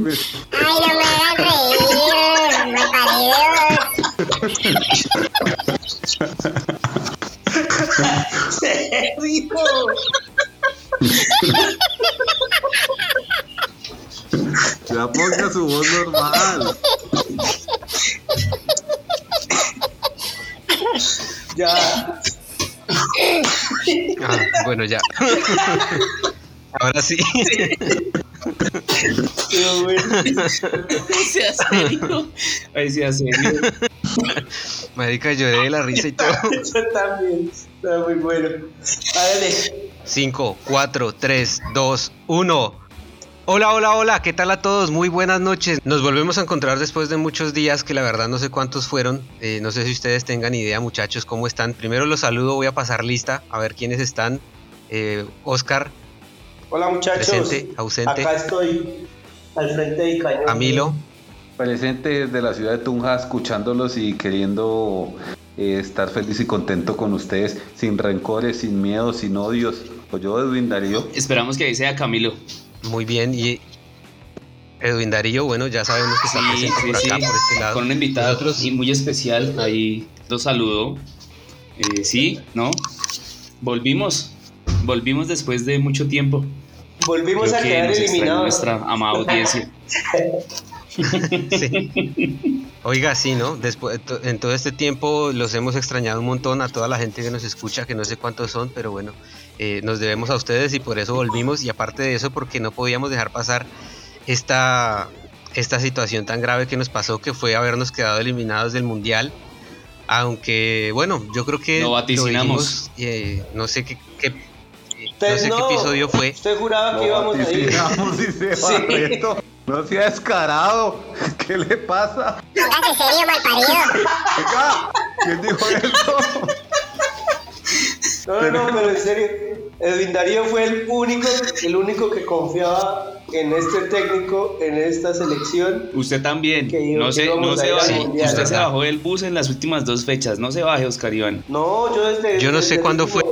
Ay, no me hagan reír, malparidos. ¡Serio! Ya ponga su voz normal. Ya. Ah, bueno, ya. Ahora sí. Pero bueno. Sea serio. Ay, sea serio. Marica, lloré de la risa y todo. Yo también. Está muy bueno. Hágale. 5, 4, 3, 2, 1. Hola, hola, hola, ¿qué tal a todos? Muy buenas noches. Nos volvemos a encontrar después de muchos días que la verdad no sé cuántos fueron. Eh, no sé si ustedes tengan idea, muchachos, cómo están. Primero los saludo, voy a pasar lista a ver quiénes están. Eh, Oscar, Hola muchachos. Presente, ausente. Acá estoy al frente del cañón. Camilo, Presente desde la ciudad de Tunja, escuchándolos y queriendo eh, estar feliz y contento con ustedes, sin rencores, sin miedos, sin odios. Pues yo, Edwin Darío. Esperamos que ahí sea Camilo. muy bien. Y Edwin Darío, bueno, ya sabemos que está Sí, presente sí, por acá, sí. por este lado. Con un invitado Nosotros- y muy especial. Ahí los saludo. Eh, sí, ¿no? Volvimos. Volvimos después de mucho tiempo. Volvimos Creo a que quedar eliminados. nuestra amada audiencia. Sí. Oiga, sí, ¿no? Después, to- en todo este tiempo los hemos extrañado un montón a toda la gente que nos escucha, que no sé cuántos son, pero bueno, eh, nos debemos a ustedes y por eso volvimos. Y aparte de eso, porque no podíamos dejar pasar esta, esta situación tan grave que nos pasó, que fue habernos quedado eliminados del Mundial. Aunque, bueno, yo creo que... Lo vaticinamos. dijimos, eh, no sé qué... qué- no Ustedes sé qué episodio fue. Usted juraba que Lo íbamos a ir. y se Sí. Barreto. No sea descarado. ¿Qué le pasa? Póngase serio, malparido. Oiga, ¿quién dijo eso? No, no, no, pero en serio. Edwin Darío fue el único, el único que confiaba en este técnico, en esta selección. Usted también. Que No se, íbamos no a se baje. Mundial. Usted se bajó del bus en las últimas dos fechas. No se baje, Oscar Iván. No, yo desde. Yo no desde sé cuándo fue-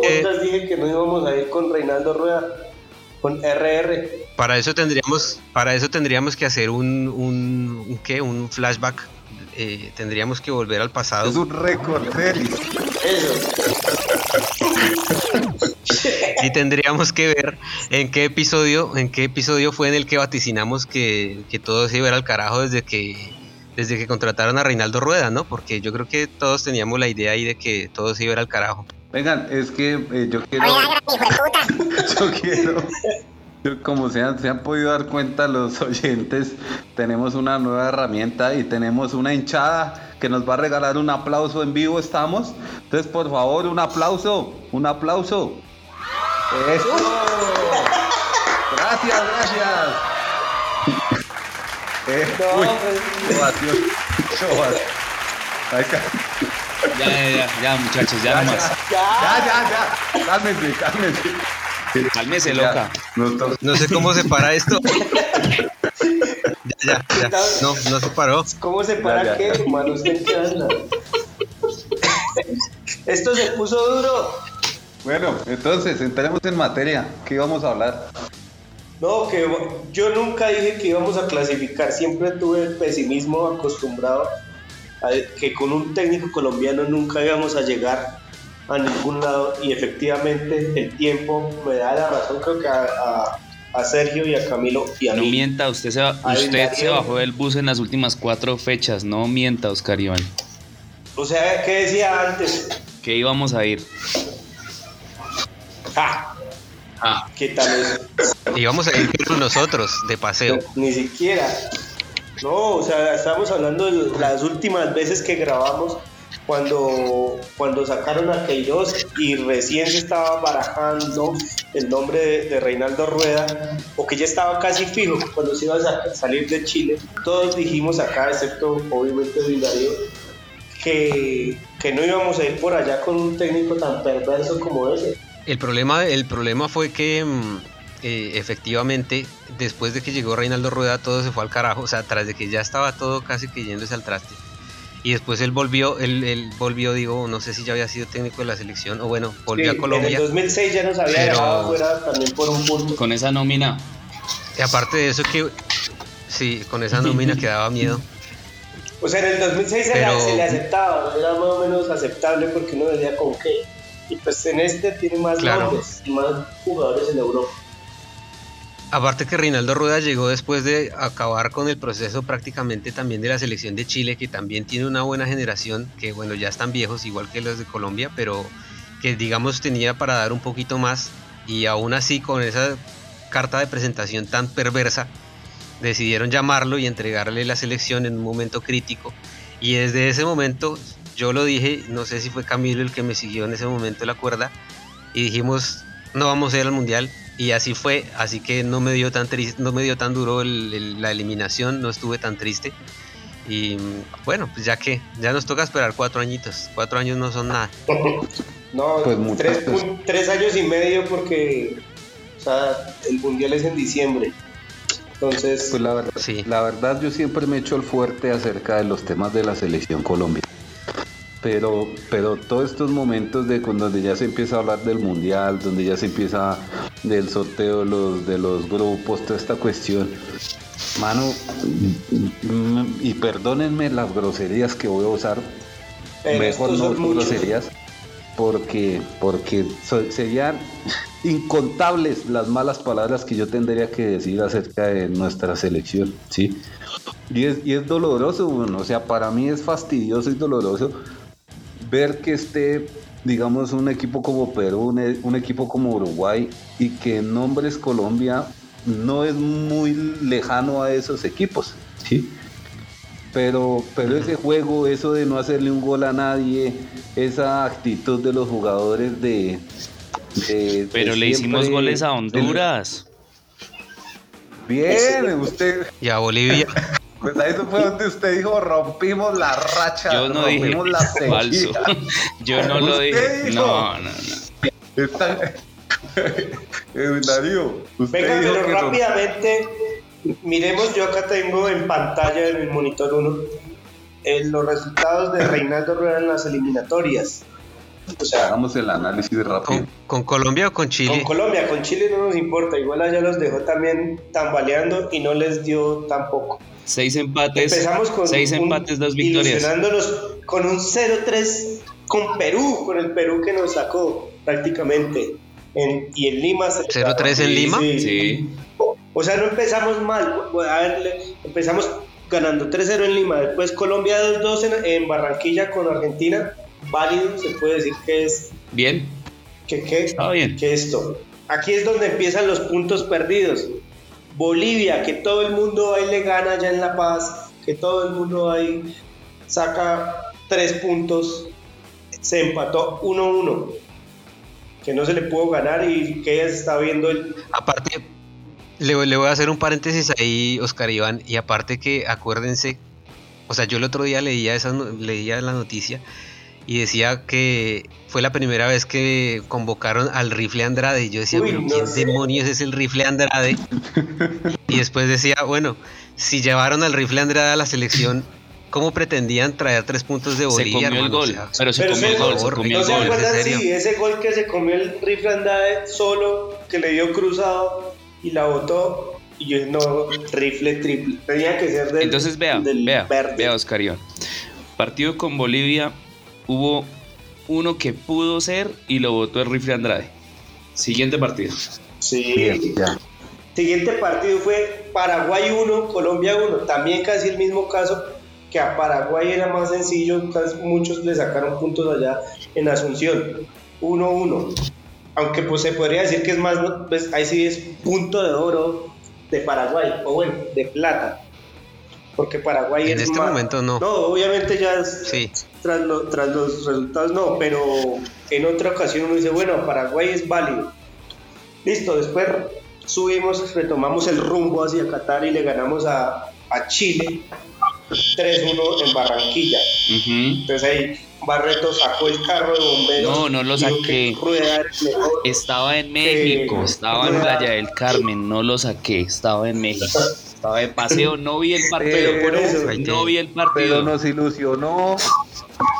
dije que no íbamos a ir con Reinaldo Rueda, con RR. Para eso tendríamos, para eso tendríamos que hacer un, un, un ¿qué? un flashback. Eh, tendríamos que volver al pasado. Es un récord. Eso. y tendríamos que ver en qué episodio, en qué episodio fue en el que vaticinamos que, que todo se iba al carajo desde que desde que contrataron a Reinaldo Rueda, ¿no? Porque yo creo que todos teníamos la idea ahí de que todo se iba al carajo. Vengan, es que eh, yo quiero. Oiga. Yo quiero. yo- como se han, se han podido dar cuenta los oyentes, tenemos una nueva herramienta y tenemos una hinchada que nos va a regalar un aplauso en vivo. ¿Estamos? Entonces, por favor, un aplauso. Un aplauso. Eso. Gracias, gracias. Eh, No, uy, pues- Ya, ya, ya, ya, muchachos, ya, Ya, nomás. Ya, ya, ya. Cálmense, cálmense. Cálmese, loca. to- No sé cómo se para esto. ya, ya, ya. No, no se paró. ¿Cómo se para Ya, ya, qué, hermano? ¿Usted qué anda? Esto se puso duro. Bueno, entonces, entremos en materia. ¿Qué íbamos a hablar? No, que yo nunca dije que íbamos a clasificar. Siempre tuve el pesimismo acostumbrado a que con un técnico colombiano nunca íbamos a llegar a ningún lado. Y efectivamente el tiempo me da la razón. Creo que a, a- a Sergio y a Camilo y a No mí. mienta, usted, se, usted se bajó del bus en las últimas cuatro fechas. No mienta, Oscar Iván. O sea, ¿qué decía antes? Que íbamos a ir. ¡Ja! Ah, ¿Qué tal eso? Y vamos a ir con nosotros de paseo. Ni siquiera. No, o sea, estamos hablando de las últimas veces que grabamos cuando, cuando sacaron a Queiroz y recién se estaba barajando el nombre de, Reinaldo Rueda, o que ya estaba casi fijo cuando se iba a sa- salir de Chile. Todos dijimos acá, excepto obviamente Darío, que, que no íbamos a ir por allá con un técnico tan perverso como ese. El problema, el problema fue que mm, eh, efectivamente, después de que llegó Reinaldo Rueda, todo se fue al carajo. O sea, tras de que ya estaba todo casi que yéndose al traste. Y después él volvió, él, él volvió, digo, no sé si ya había sido técnico de la selección, o bueno, volvió Sí, a Colombia. En el 2006 ya nos había Pero- dejado fuera también por un punto. Con esa nómina. Y aparte de eso que, sí, con esa nómina que daba miedo. O sea, en el 2006 se, Pero- le, se le aceptaba, era más o menos aceptable porque uno decía con qué. Y pues en este tiene más Claro. nombres y más jugadores en Europa. Aparte que Reinaldo Rueda llegó después de acabar con el proceso prácticamente también de la selección de Chile, que también tiene una buena generación, que bueno, ya están viejos igual que los de Colombia, pero que digamos tenía para dar un poquito más y aún así con esa carta de presentación tan perversa, decidieron llamarlo y entregarle la selección en un momento crítico. Y desde ese momento, yo lo dije, no sé si fue Camilo el que me siguió en ese momento la cuerda, y dijimos, no vamos a ir al mundial. Y así fue, así que no me dio tan triste, no me dio tan duro el- el- la eliminación, no estuve tan triste. Y bueno, pues ya que ya nos toca esperar cuatro añitos. Cuatro años no son nada. No, Pues, tres, años y medio porque o sea, el mundial es en diciembre. Entonces, Pues la verdad, Sí. la verdad yo siempre me echo el fuerte acerca de los temas de la selección Colombia. Pero, pero todos estos momentos de con donde ya se empieza a hablar del mundial, donde ya se empieza del sorteo de los, de los grupos, toda esta cuestión, mano, y perdónenme las groserías que voy a usar, pero mejor no groserías, porque, porque serían incontables las malas palabras que yo tendría que decir acerca de nuestra selección, ¿sí? Y es, y es doloroso, bueno, o sea, para mí es fastidioso y doloroso ver que esté, digamos, un equipo como Perú, un, e- un equipo como Uruguay, y que en nombres Colombia no es muy lejano a esos equipos, ¿sí? Pero, pero ese juego, eso de no hacerle un gol a nadie, esa actitud de los jugadores de... de- de Pero le hicimos goles a Honduras. Bien, usted... Y a Bolivia, Pues ahí eso fue donde usted dijo rompimos la racha, Yo no dije rompimos la sequía. falso. Yo no lo dije. dijo. No, no, no. Está- Eh, Darío, usted Venga, dijo pero que rápidamente, miremos, yo acá tengo en pantalla en el monitor 1 los resultados de Reinaldo Rueda en las eliminatorias. O sea, hagamos el análisis rápido. ¿con, con Colombia o con con Chile? Colombia, con Chile no nos importa, igual allá los dejó también tambaleando y no les dio tampoco. Seis empates. Empezamos con seis un- empates, dos victorias. ilusionándonos con un 0-3 con Perú, con el Perú que nos sacó prácticamente. En- y en Lima. se- 0-3 en Lima. Sí. O sea, no empezamos mal. A ver, empezamos ganando 3-0 en Lima. Después Colombia 2-2 en, en Barranquilla con Argentina. Válido, se puede decir que es Bien. que, que, Está bien. que esto. Aquí es donde empiezan los puntos perdidos. Bolivia, que todo el mundo ahí le gana allá en La Paz, que todo el mundo ahí saca tres puntos, se empató 1-1, que no se le pudo ganar y que ya se está viendo el... Aparte, le, le voy a hacer un paréntesis ahí, Oscar Iván, y aparte que acuérdense, o sea, yo el otro día leía, esa, leía la noticia y decía que fue la primera vez que convocaron al rifle Andrade. Y yo decía, Uy, pero no ¿quién sé. demonios es el rifle Andrade? y después decía, bueno, si llevaron al rifle Andrade a la selección, ¿cómo pretendían traer tres puntos de Se Bolivia? comió el hermano? O gol. sea, Pero se Pero comió el gol. Se comió ¿No el se gol. acuerdan? Sí, ese gol que se comió el rifle Andrade solo, que le dio cruzado y la botó. Y yo, no, rifle triple. Tenía que ser del, Entonces vea, del vea, verde. vea Oscar Iván. Partido con Bolivia, hubo uno que pudo ser y lo votó el rifle Andrade. Siguiente partido. Sí. Bien, ya. Siguiente partido fue Paraguay 1, Colombia 1. También casi el mismo caso que a Paraguay era más sencillo. muchos le sacaron puntos allá en Asunción. 1-1. Aunque pues se podría decir que es más, pues ahí sí es punto de oro de Paraguay, o bueno, de plata. Porque Paraguay En es este más- momento no. No, obviamente ya es Sí. tras, lo- tras los resultados no, pero en otra ocasión uno dice, bueno, Paraguay es válido. Listo, después subimos, retomamos el rumbo hacia Qatar y le ganamos a, a Chile 3-1 en Barranquilla. Entonces ahí Barreto sacó el carro de bomberos. No, no lo saqué. Estaba en México, Eh, estaba en. Playa del Carmen, no lo saqué, estaba en México. Estaba de paseo, no vi el partido. Pero por eso, no vi el Pero partido. nos ilusionó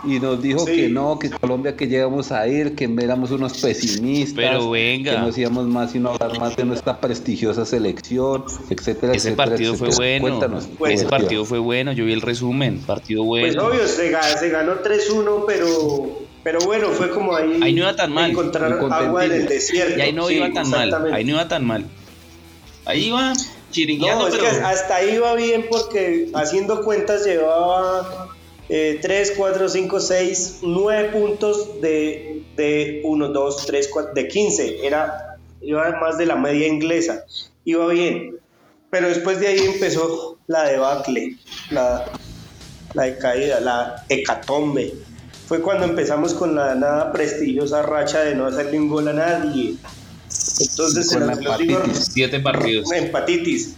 y nos dijo Sí. que no, que Colombia que llegamos a ir, que éramos unos pesimistas, Pero venga. que nos íbamos más sino hablar más de nuestra prestigiosa selección, etcétera, Ese etcétera, partido fue bueno. Cuéntanos. Pues, Ese partido fue bueno. Yo vi el resumen. Partido Pues bueno. obvio, se, ga- se ganó 3-1, pero, pero bueno, fue como ahí. Ahí no iba tan mal. Encontrar agua en el desierto. y ahí no Sí, iba tan mal. Ahí no iba tan mal. Ahí iba chiringueando, No, es pero que hasta ahí iba bien porque haciendo cuentas llevaba eh, 3, 4, 5, 6, 9 puntos de, de 1, 2, 3, 4, de 15. Era, iba más de la media inglesa. Iba bien. Pero después de ahí empezó la debacle, la, la decaída, la hecatombe. Fue cuando empezamos con la nada prestigiosa racha de no hacerle un gol a nadie. Entonces, Con la hepatitis. siete partidos. empatitis.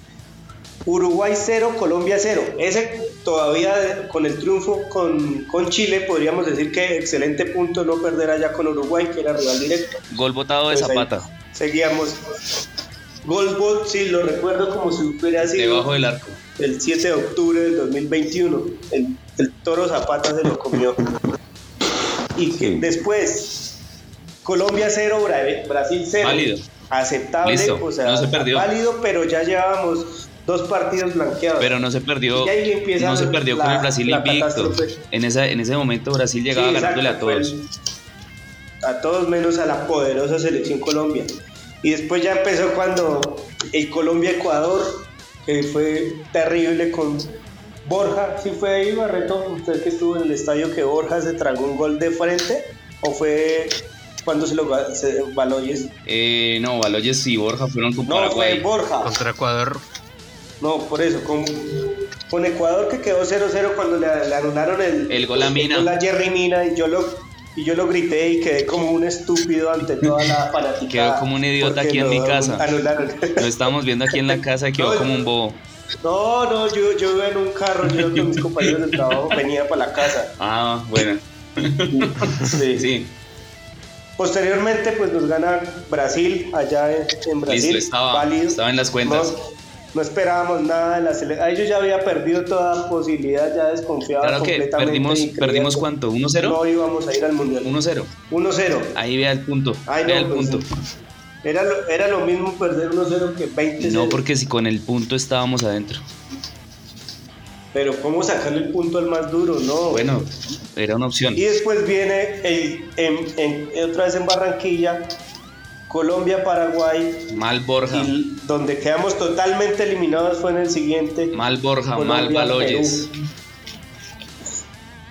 Uruguay 0, Colombia 0. Ese todavía con el triunfo con, con Chile podríamos decir que excelente punto no perder allá con Uruguay, que era rival directo. Gol botado de Pues Zapata. Seguíamos. Goldbot, sí, lo recuerdo como si hubiera sido Debajo del arco. el 7 de octubre del 2021. El, el toro Zapata se lo comió. Y que Sí. después, Colombia 0, Bra- Brasil 0. Válido. Aceptable, Listo, o sea, no se perdió. válido, pero ya llevábamos dos partidos blanqueados. Pero no se perdió. No se perdió la- con el Brasil invicto. En, esa, en ese momento Brasil llegaba Sí, ganándole a todos. a todos menos a la poderosa selección Colombia. Y después ya empezó cuando el Colombia-Ecuador, que fue terrible con Borja. ¿Sí fue ahí, Barreto? ¿Usted que estuvo en el estadio que Borja se tragó un gol de frente? ¿O fue cuando se lo se, Baloyes? Eh, no, Baloyes y Borja fueron con No, fue. Borja. Contra Ecuador. No, por eso, con, con Ecuador que quedó 0-0 cuando le, le anularon el, El gol a Mina. gol a Jerry Mina y yo lo y yo lo grité y quedé como un estúpido ante toda la fanática. Quedó como un idiota aquí en mi casa. Anularon. Lo estábamos viendo aquí en la casa y quedó No, como un bobo. No, no, yo, yo iba en un carro, yo con mis compañeros del trabajo venía para la casa. Ah, bueno. Sí. Sí, Posteriormente, pues nos gana Brasil allá en, en Brasil. listo, estaba, válido. estaba en las cuentas. No, no esperábamos nada de la selección. Ellos ya había perdido toda posibilidad, ya desconfiaba Claro que completamente. perdimos, perdimos cuánto, 1-0. No íbamos a ir al mundial. 1-0. 1-0. Ahí vea el punto. Ay, vea no, el pues, punto. Era lo, era lo mismo perder 1-0 que 20 No, porque si con el punto estábamos adentro. Pero ¿cómo sacarle el punto al más duro? No. Bueno, era una opción. Y después viene el, en- en- otra vez en Barranquilla, Colombia, Paraguay, Mal Borja. y donde quedamos totalmente eliminados fue en el siguiente. Mal Borja, mal Baloyes. Perú.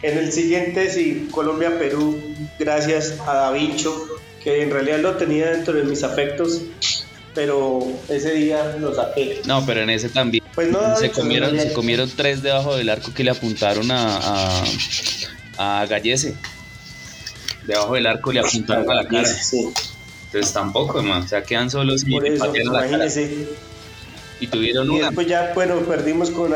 En el siguiente, sí, Colombia-Perú, gracias a Davincho, que en realidad lo tenía dentro de mis afectos, pero ese día lo saqué. No, pero en ese también. Pues no, se comieron, no, se comieron tres debajo del arco que le apuntaron a, a, a Gallese. Debajo del arco le apuntaron a la cara. Sí, Entonces tampoco, man. O sea, quedan solos y le patearon la cara. Y tuvieron Y una. después ya, bueno, perdimos con...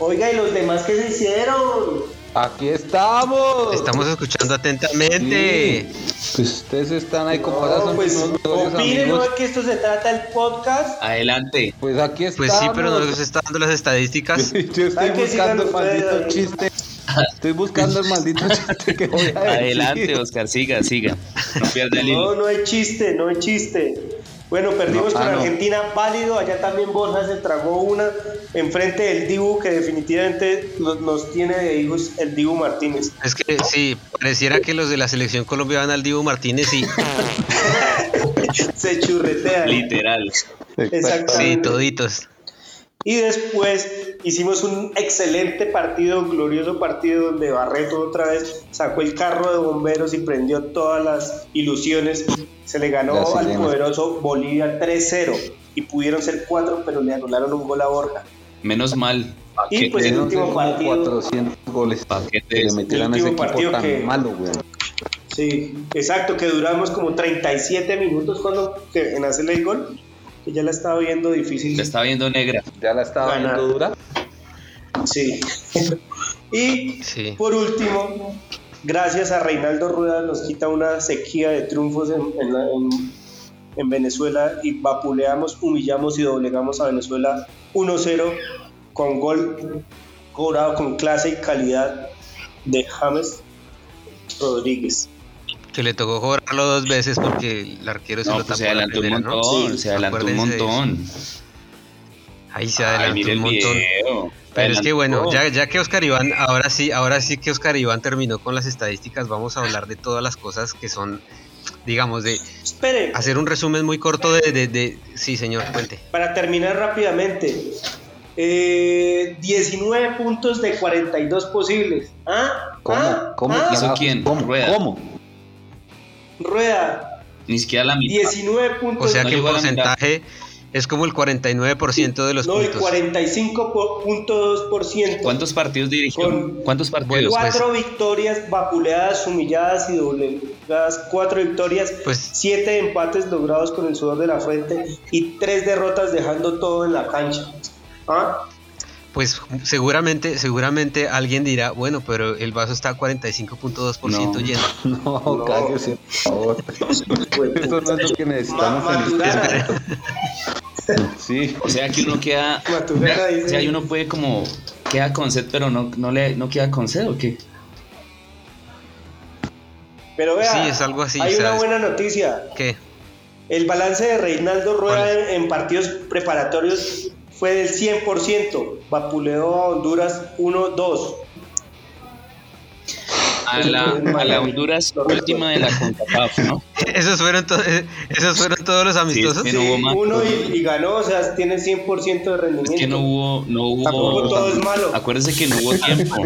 Oiga, ¿y los demás qué se hicieron? Aquí estamos. Estamos escuchando atentamente. Sí. Pues ustedes están ahí como ahora No, son pues opinen. ¿no? que esto se trata el podcast. Adelante. Pues aquí estamos. Pues sí, pero no nos está dando las estadísticas. Yo estoy buscando el maldito chiste. Estoy buscando el maldito chiste que voy a decir. Adelante, Oscar, siga, siga. No pierda el No, hilo. no hay chiste, no hay chiste. Bueno, perdimos No, ah, con no. Argentina, válido. Allá también Borja se tragó una enfrente del Dibu, que definitivamente nos, nos tiene de hijos el Dibu Martínez. Es que sí, pareciera que los de la selección Colombia van al Dibu Martínez y Se churretea. Literal. Exacto. sí, toditos. Y después hicimos un excelente partido, un glorioso partido donde Barreto otra vez sacó el carro de bomberos y prendió todas las ilusiones. Se le ganó al poderoso Bolivia 3-0 y pudieron ser 4, pero le anularon un gol a Borja. Menos mal. Y pues el último partido. 400 goles para que le metieran a El ese partido tan que- malo, güey. Sí, exacto, que duramos como 37 minutos cuando que en hacerle el gol, que ya la estaba viendo difícil. La está viendo negra. Ya la estaba Ganar. viendo dura. Sí. y Sí. por último, gracias a Reinaldo Rueda nos quita una sequía de triunfos en, en la- en- en Venezuela y vapuleamos, humillamos y doblegamos a Venezuela 1-0 con gol cobrado con clase y calidad de James Rodríguez. Que le tocó cobrarlo dos veces porque el arquero se No, lo pues tapó se a la adelantó un primera, ¿no? montón, Sí, se adelantó un montón. Ahí se adelantó un montón. video. Pero es que bueno, ya, ya que Oscar Iván, ahora sí, ahora sí que Oscar Iván terminó con las estadísticas, vamos a hablar de todas las cosas que son, digamos, de Espere, hacer un resumen muy corto de, de, de- sí señor, cuente. para terminar rápidamente. eh, 19 puntos de 42 posibles. ¿Ah? ¿Cómo? ¿Ah? ¿Cómo? ¿Ah? Quién? ¿Cómo? ¿Cómo? Rueda, Ni siquiera la mitad. 19 O puntos. sea no que mitad. porcentaje es como el 49% de los no, el puntos. 45.2%. ¿Cuántos partidos dirigió? Con- ¿Cuántos partidos? Bueno, pues- Cuatro victorias vapuleadas, humilladas y doblegadas. Cuatro victorias, Pues- siete empates logrados con el sudor de la frente y tres derrotas dejando todo en la cancha. ¿Ah? Pues seguramente, seguramente alguien dirá, bueno, pero el vaso está 45.2% No. lleno. No, No. cállese, por favor. Eso no es lo que necesitamos en este Maturana. Sí, O sea que uno queda. O sea, uno puede como. Queda con sed, pero no, no, le, no queda con sed, ¿o qué? Pero vea, Sí, es algo así, hay una buena noticia. ¿Qué? El balance de Reinaldo Rueda en partidos preparatorios fue del 100%. Vapuleó a Honduras 1-2. A la, a la Honduras última de la CONCACAF, ¿no? ¿Esos fueron, to- eh, ¿Esos fueron todos los amistosos? que no hubo más. uno y, y ganó, o sea, tiene 100% de rendimiento. Es que no hubo, no hubo. Tampoco todo es malo. Acuérdense que no hubo tiempo,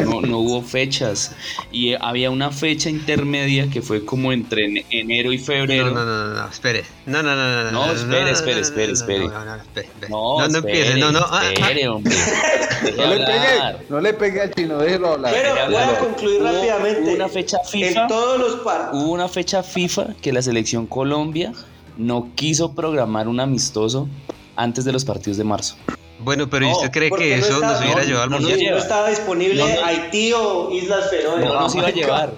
no, no hubo fechas. Y eh, había una fecha intermedia que fue como entre en- enero y febrero. No, no, no, no, no, espere. No, no, no, no. No, espere, espere, espere, no, espere. No, no, espere, espere. No, no, no espere, empiece, no, no. ah, ah. Espere, hombre. No le pegue, no le pegue al chino, déjelo hablar. Pero voy a concluir Hubo- hubo una fecha FIFA. En todos los partidos. Hubo una fecha FIFA que la selección Colombia no quiso programar un amistoso antes de los partidos de marzo. Bueno, pero ¿y No, usted cree que no eso está- nos hubiera no, llevado al mundial? No estaba disponible No, no. Haití o Islas Feroe. No nos iba a llevar.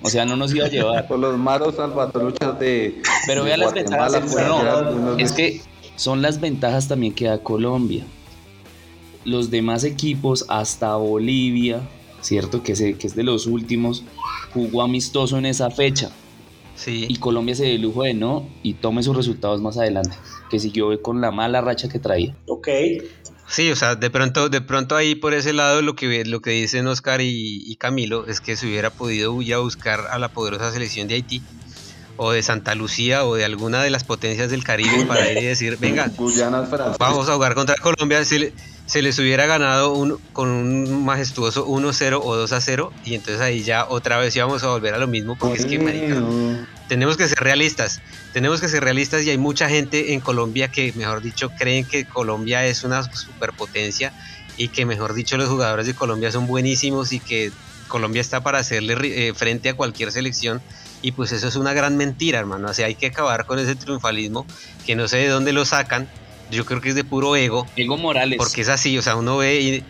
O sea, no nos iba a llevar. Por los maros salvatruchas de. Pero de vea las ventajas. por No, es que son las ventajas también que da Colombia. Los demás equipos, hasta Bolivia, ¿cierto? Que, se, que es de los últimos, jugó amistoso en esa fecha. Sí. Y Colombia se dio lujo de no y tome sus resultados más adelante. Que siguió con la mala racha que traía. Ok. Sí, o sea, de pronto, de pronto ahí por ese lado lo que lo que dicen Oscar y, y Camilo es que se hubiera podido ir a buscar a la poderosa selección de Haití o de Santa Lucía o de alguna de las potencias del Caribe para ir y decir, venga, vamos a jugar contra Colombia, le- se les hubiera ganado un, con un majestuoso 1-0 o 2-0 y entonces ahí ya otra vez íbamos a volver a lo mismo porque es que, marica, tenemos que ser realistas, tenemos que ser realistas y hay mucha gente en Colombia que, mejor dicho, creen que Colombia es una superpotencia y que, mejor dicho, los jugadores de Colombia son buenísimos y que Colombia está para hacerle eh, frente a cualquier selección y pues eso es una gran mentira, hermano, o sea, hay que acabar con ese triunfalismo que no sé de dónde lo sacan, yo creo que es de puro ego, Evo Morales. porque es así, o sea, uno ve y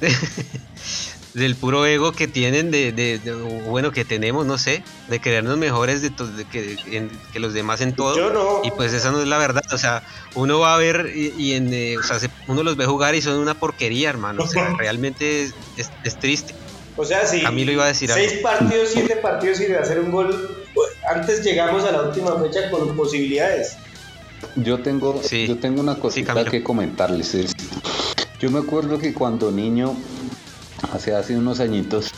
del puro ego que tienen, de, de- de- bueno, que tenemos, no sé, de creernos mejores de, de que, en- que los demás en todo. Yo no. Y pues esa no es la verdad, o sea, uno va a ver y, y en, eh, o sea, se- uno los ve jugar y son una porquería, hermano, o sea, realmente es, es- es triste. O sea, sí. Camilo iba a decir algo. Seis partidos, siete partidos sin hacer un gol. Antes llegamos a la última fecha con posibilidades. Yo tengo, Sí. yo tengo una cosita que comentarles. es- yo me acuerdo que cuando niño, hace hace unos añitos,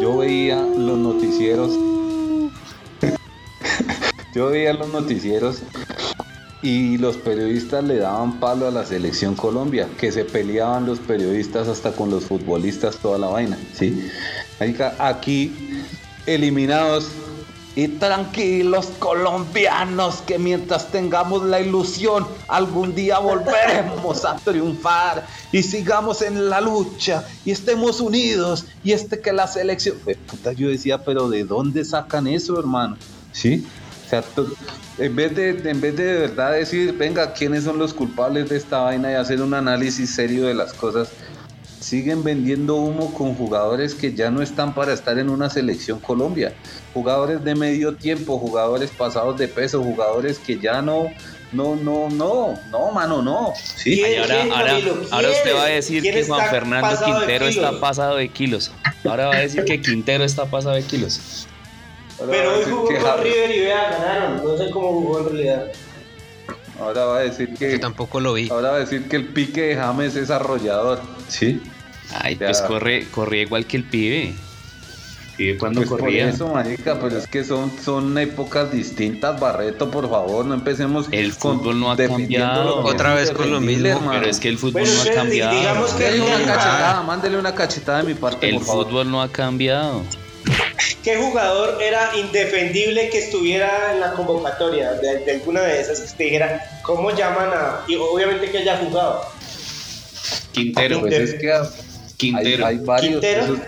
yo veía los noticieros. yo veía los noticieros y los periodistas le daban palo a la selección Colombia, que se peleaban los periodistas hasta con los futbolistas, toda la vaina, ¿sí? Aquí eliminados y tranquilos colombianos, que mientras tengamos la ilusión, algún día volveremos a triunfar y sigamos en la lucha y estemos unidos y este que la selección... Yo decía, pero ¿de dónde sacan eso, hermano? ¿Sí? O sea, en vez, de, en vez de de verdad decir, venga, ¿quiénes son los culpables de esta vaina y hacer un análisis serio de las cosas? Siguen vendiendo humo con jugadores que ya no están para estar en una selección Colombia. Jugadores de medio tiempo, jugadores pasados de peso, jugadores que ya no, no, no, no, no, mano, no. Sí. ¿Quién- Y ahora, usted va a decir ¿Quién que Juan Fernando Quintero está pasado de kilos. Ahora va a decir que Quintero está pasado de kilos. Pero hoy jugó con River y vea, ganaron. No sé cómo jugó en realidad. Ahora va a decir Yo que tampoco lo vi. ahora va a decir que el pique de James es arrollador. Sí. Ay, Ya. pues corre, corría igual que el pibe. Pibe cuando Pues por corría. eso, marica, pero es que son, son épocas distintas, Barreto, por favor, no empecemos El fútbol no ha cambiado. Otra vez con lo mismo, hermano. Pero es que el fútbol no ha cambiado. digamos que- Mándele una Ah. cachetada, mándele una cachetada de mi parte, El por favor. fútbol no ha cambiado. ¿Qué jugador era indefendible que estuviera en la convocatoria de, de alguna de esas que usted dijera cómo llaman a. Y obviamente que haya jugado. Quintero, Pues es que Quintero. hay varios. Quintero. Pues,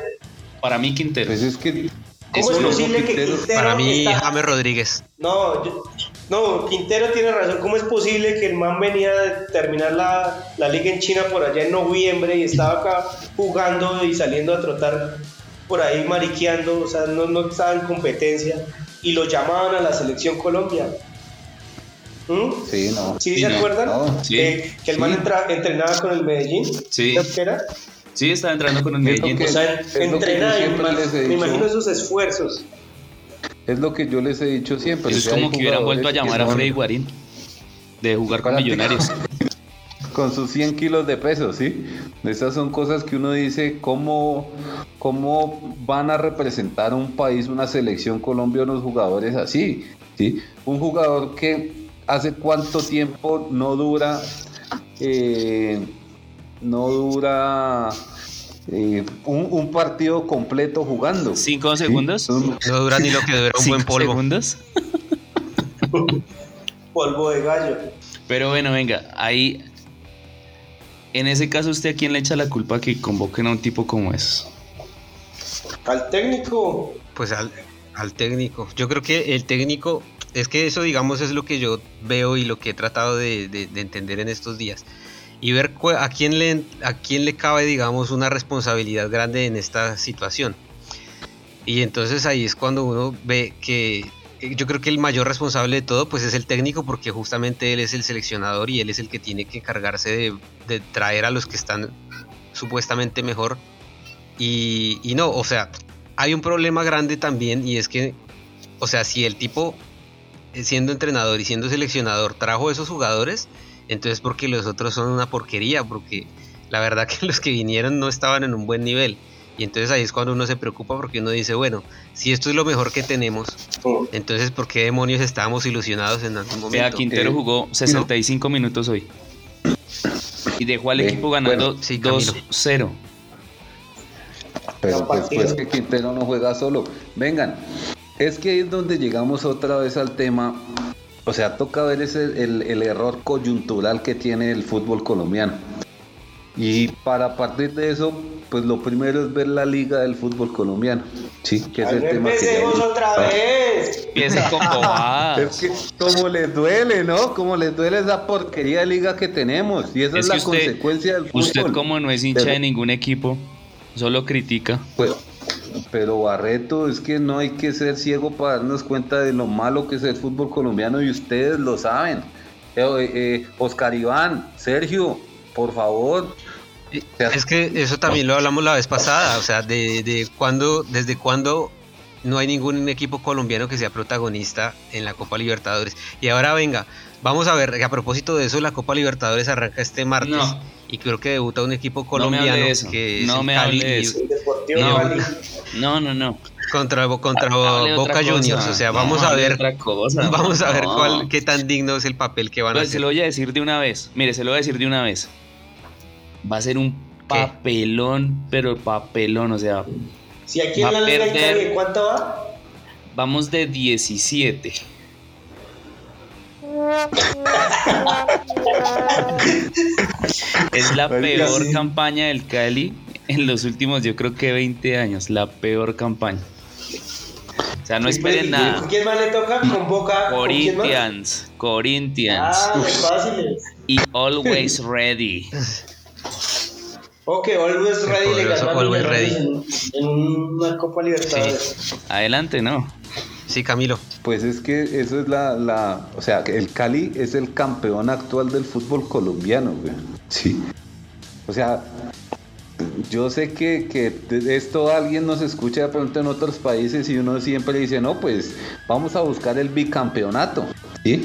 Para mí Quintero. pues es que ¿Cómo es posible que Quintero. Quintero Para mí, está- James Rodríguez. No, yo- no, Quintero tiene razón. ¿Cómo es posible que el man venía de terminar la, la liga en China por allá en noviembre y estaba acá jugando y saliendo a trotar por ahí mariqueando? O sea, no, no estaba en competencia y lo llamaban a la selección Colombia. ¿Mm? Sí, no. ¿Sí, Sí, se no. acuerdan? No, sí, que, que el man sí. entra- entrenaba con el Medellín. Sí. ¿Sabes qué era? Sí, estaba entrando con el Medellín. que- O sea, es lo que yo entrena y siempre me, imagino esos esfuerzos. Es lo que yo les he dicho siempre. es como que hubieran vuelto a llamar a Freddy Guarín de jugar con Millonarios. Con sus 100 kilos de peso, ¿sí? Esas son cosas que uno dice, ¿cómo, cómo van a representar a un país, una selección Colombia, unos jugadores así? ¿sí? Un jugador que hace cuánto tiempo no dura, eh, no dura eh, un, un partido completo jugando. ¿Cinco ¿sí? segundos? No dura ni lo que dura un buen ¿Cinco polvo. segundos? Polvo de gallo. Pero bueno, venga, ahí. En ese caso, ¿usted a quién le echa la culpa que convoquen a un tipo como eso? Al técnico. Pues al, al técnico. Yo creo que el técnico, es que eso digamos es lo que yo veo y lo que he tratado de, de- de entender en estos días. Y ver a quién, le, a quién le cabe, digamos, una responsabilidad grande en esta situación. Y entonces ahí es cuando uno ve que yo creo que el mayor responsable de todo pues es el técnico porque justamente él es el seleccionador y él es el que tiene que encargarse de, de traer a los que están supuestamente mejor. Y, y no, o sea, hay un problema grande también y es que, o sea, si el tipo eh, siendo entrenador y siendo seleccionador trajo esos jugadores, entonces porque los otros son una porquería, porque la verdad que los que vinieron no estaban en un buen nivel. Y entonces ahí es cuando uno se preocupa porque uno dice, bueno, si esto es lo mejor que tenemos, entonces ¿por qué demonios estábamos ilusionados en algún momento? Vea, Quintero jugó 65 minutos hoy. Y dejó al Eh, equipo ganando bueno, sí, Camilo. 2-0. Pero No, pues, que Quintero no juega solo. Vengan, es que ahí es donde llegamos otra vez al tema. O sea, toca ver ese, el, el error coyuntural que tiene el fútbol colombiano. Y para partir de eso, pues lo primero es ver la liga del fútbol colombiano. Sí, que es el tema que otra vez. Es que como les duele, ¿no? Como les duele esa porquería de liga que tenemos. Y esa es, Es la usted- consecuencia del fútbol. Usted como no es hincha Pero- de ningún equipo, solo critica. Pues, pero Barreto, es que no hay que ser ciego para darnos cuenta de lo malo que es el fútbol colombiano y ustedes lo saben. Eh, eh, Oscar Iván, Sergio, por favor. Es que eso también lo hablamos la vez pasada, o sea, de, de cuándo, desde cuándo no hay ningún equipo colombiano que sea protagonista en la Copa Libertadores. Y ahora venga, vamos a ver, que a propósito de eso, la Copa Libertadores arranca este martes No. y creo que debuta un equipo No me colombiano de eso, que es no el me Cali hable de eso. No. No, no, no. contra, contra Hable Boca. Juniors, o sea, No, vamos a ver, otra cosa. vamos a ver No. cuál, qué tan digno es el papel que van a Pues se hacer. lo voy a decir de una vez. Mire, se lo voy a decir de una vez. Va a ser un papelón, pero papelón, o sea, Si aquí en la perder. Cali, ¿cuánto va? vamos de 17. Es la peor sí. campaña del Cali en los últimos, yo creo que 20 años. La peor campaña. O sea, no esperen nada. ¿Quién más le toca? ¿Con Boca? ¿Con quién más? Corinthians, Corinthians Ah, muy fáciles. y Always Ready. O que Always El Ready le poderoso ganó a Always Ready. en, en una Copa Libertadores. Adelante, ¿no? Sí, Camilo. Pues es que eso es la, la, o sea, el Cali es el campeón actual del fútbol colombiano, güey. Sí. O sea, yo sé que, que esto alguien nos escucha de pronto en otros países y uno siempre dice, no, pues vamos a buscar el bicampeonato, ¿sí?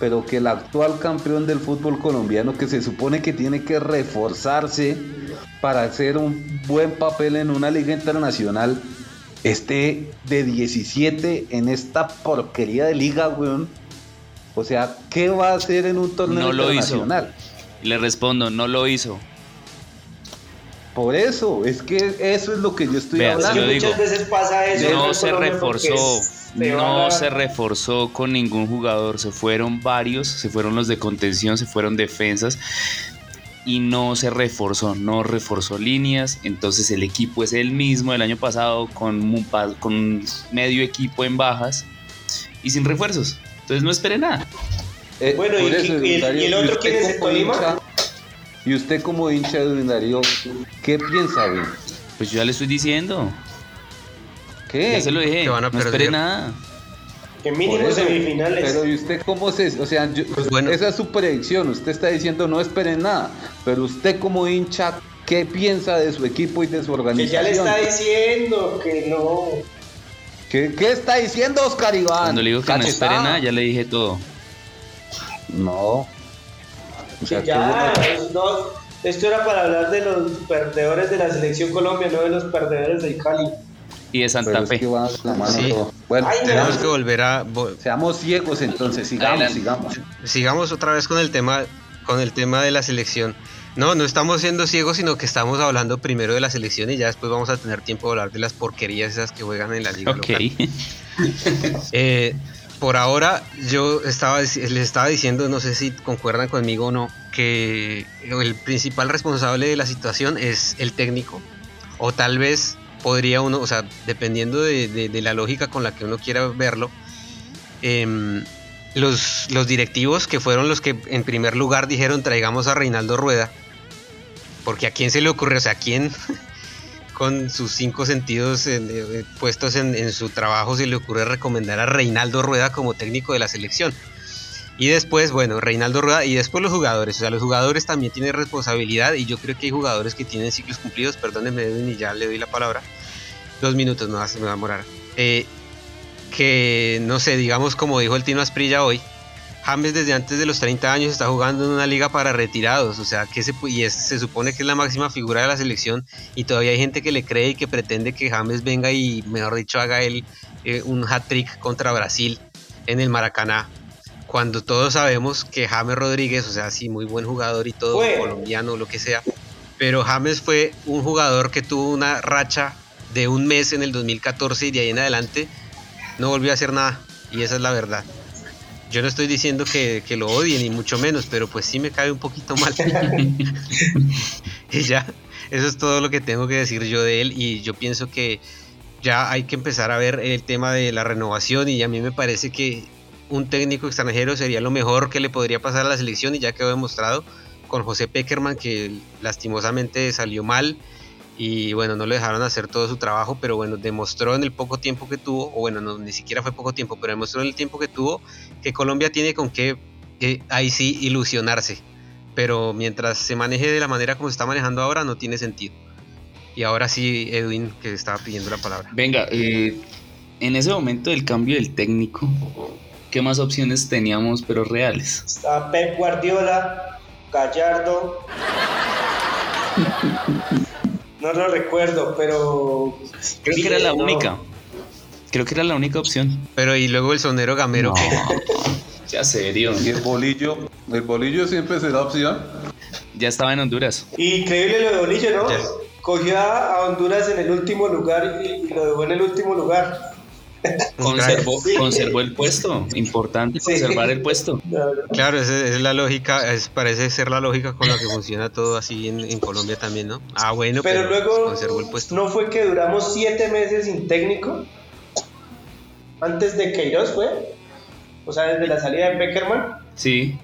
Pero que el actual campeón del fútbol colombiano, que se supone que tiene que reforzarse para hacer un buen papel en una liga internacional, esté de 17 en esta porquería de liga, weón. O sea, ¿qué va a hacer en un torneo No lo hizo. internacional? Le respondo, no lo hizo. Por eso, es que eso es lo que yo estoy hablando. digo. muchas veces pasa eso. No se reforzó, no a- se reforzó con ningún jugador, se fueron varios, se fueron los de contención, se fueron defensas y no se reforzó, no reforzó líneas, entonces el equipo es el mismo del año pasado con, medio equipo en bajas y sin refuerzos, entonces no espere nada. Eh, Bueno, ¿y- eso, y- y el- y el otro quién es como Tolima? Y usted como hincha de Darío, ¿qué piensa, güey? Pues yo ya le estoy diciendo, ¿Qué? ya se lo dije, Que van a no espere nada. Que mínimo eso, semifinales. Pero ¿y usted cómo se...? O sea, yo- Pues bueno. esa es su predicción. Usted está diciendo no esperen nada. Pero usted como hincha, ¿qué piensa de su equipo y de su que organización? ya le está diciendo que no. ¿Qué, qué está diciendo Oscar Iván? Cuando le digo que no espere nada, ya le dije todo. No. O Que sea, ya, ¿cómo pues, no, esto era para hablar de los perdedores de la selección Colombia, no de los perdedores del Cali. Y de no? Santa Pero es Fe. que va la mano Sí. todo. Bueno, Ay. Tenemos que volver a seamos ciegos entonces. Sigamos, Adelante. sigamos. sigamos otra vez con el tema con el tema de la selección. No, no estamos siendo ciegos, sino que estamos hablando primero de la selección y ya después vamos a tener tiempo de hablar de las porquerías esas que juegan en la liga Ok. local. Eh, por ahora, yo estaba, les estaba diciendo, no sé si concuerdan conmigo o no, que el principal responsable de la situación es el técnico. O tal vez podría uno, o sea, dependiendo de, de- la lógica con la que uno quiera verlo, em, los, los directivos que fueron los que en primer lugar dijeron traigamos a Reinaldo Rueda. Porque a quién se le ocurre, o sea, a quién con sus cinco sentidos en- eh, puestos en, en su trabajo se le ocurre recomendar a Reinaldo Rueda como técnico de la selección. Y después, bueno, Reinaldo Rueda y después los jugadores. O sea, los jugadores también tienen responsabilidad y yo creo que hay jugadores que tienen ciclos cumplidos. Perdónenme, Edwin, y ya le doy la palabra. Dos minutos, no se me va a demorar. Eh, que, no sé, digamos como dijo el Tino Asprilla hoy, James desde antes de los 30 años está jugando en una liga para retirados, o sea, que se, y es- se supone que es la máxima figura de la selección y todavía hay gente que le cree y que pretende que James venga y, mejor dicho, haga él eh, un hat-trick contra Brasil en el Maracaná, cuando todos sabemos que James Rodríguez, o sea, sí, muy buen jugador y todo, Fue. colombiano, lo que sea, pero James fue un jugador que tuvo una racha de un mes en el 2014 y de ahí en adelante no volvió a hacer nada, y esa es la verdad. Yo no estoy diciendo que, que lo odie, ni mucho menos, pero pues sí me cae un poquito mal. y ya, eso es todo lo que tengo que decir yo de él. Y yo pienso que ya hay que empezar a ver el tema de la renovación. Y a mí me parece que un técnico extranjero sería lo mejor que le podría pasar a la selección. Y ya quedó demostrado con José Peckerman, que lastimosamente salió mal. Y bueno, no le dejaron hacer todo su trabajo, pero bueno, demostró en el poco tiempo que tuvo, o bueno, no, ni siquiera fue poco tiempo, pero demostró en el tiempo que tuvo que Colombia tiene con qué eh, ahí sí ilusionarse. Pero mientras se maneje de la manera como se está manejando ahora, no tiene sentido. Y ahora sí, Edwin, que estaba pidiendo la palabra. Venga, eh, en ese momento del cambio del técnico, ¿qué más opciones teníamos pero reales? Está Pep Guardiola, Gallardo. No lo recuerdo, pero. Creo que era la No. única. Creo que era la única opción. Pero y luego el sonero gamero No, ya serio. Y el bolillo, el bolillo siempre será opción. Ya estaba en Honduras. Increíble lo de Bolillo, ¿no? Ya. Cogió a a Honduras en el último lugar y, y lo dejó en el último lugar. Conservó, Sí. conservó el puesto. Importante Sí. conservar el puesto. Claro, esa es la lógica, es, parece ser la lógica con la que funciona todo así en, en Colombia también, ¿no? Ah, bueno, pero, Pero luego, conservó el puesto. ¿no fue que duramos siete meses sin técnico? Antes de Queiroz fue. O sea, desde la salida de Peckerman. Sí,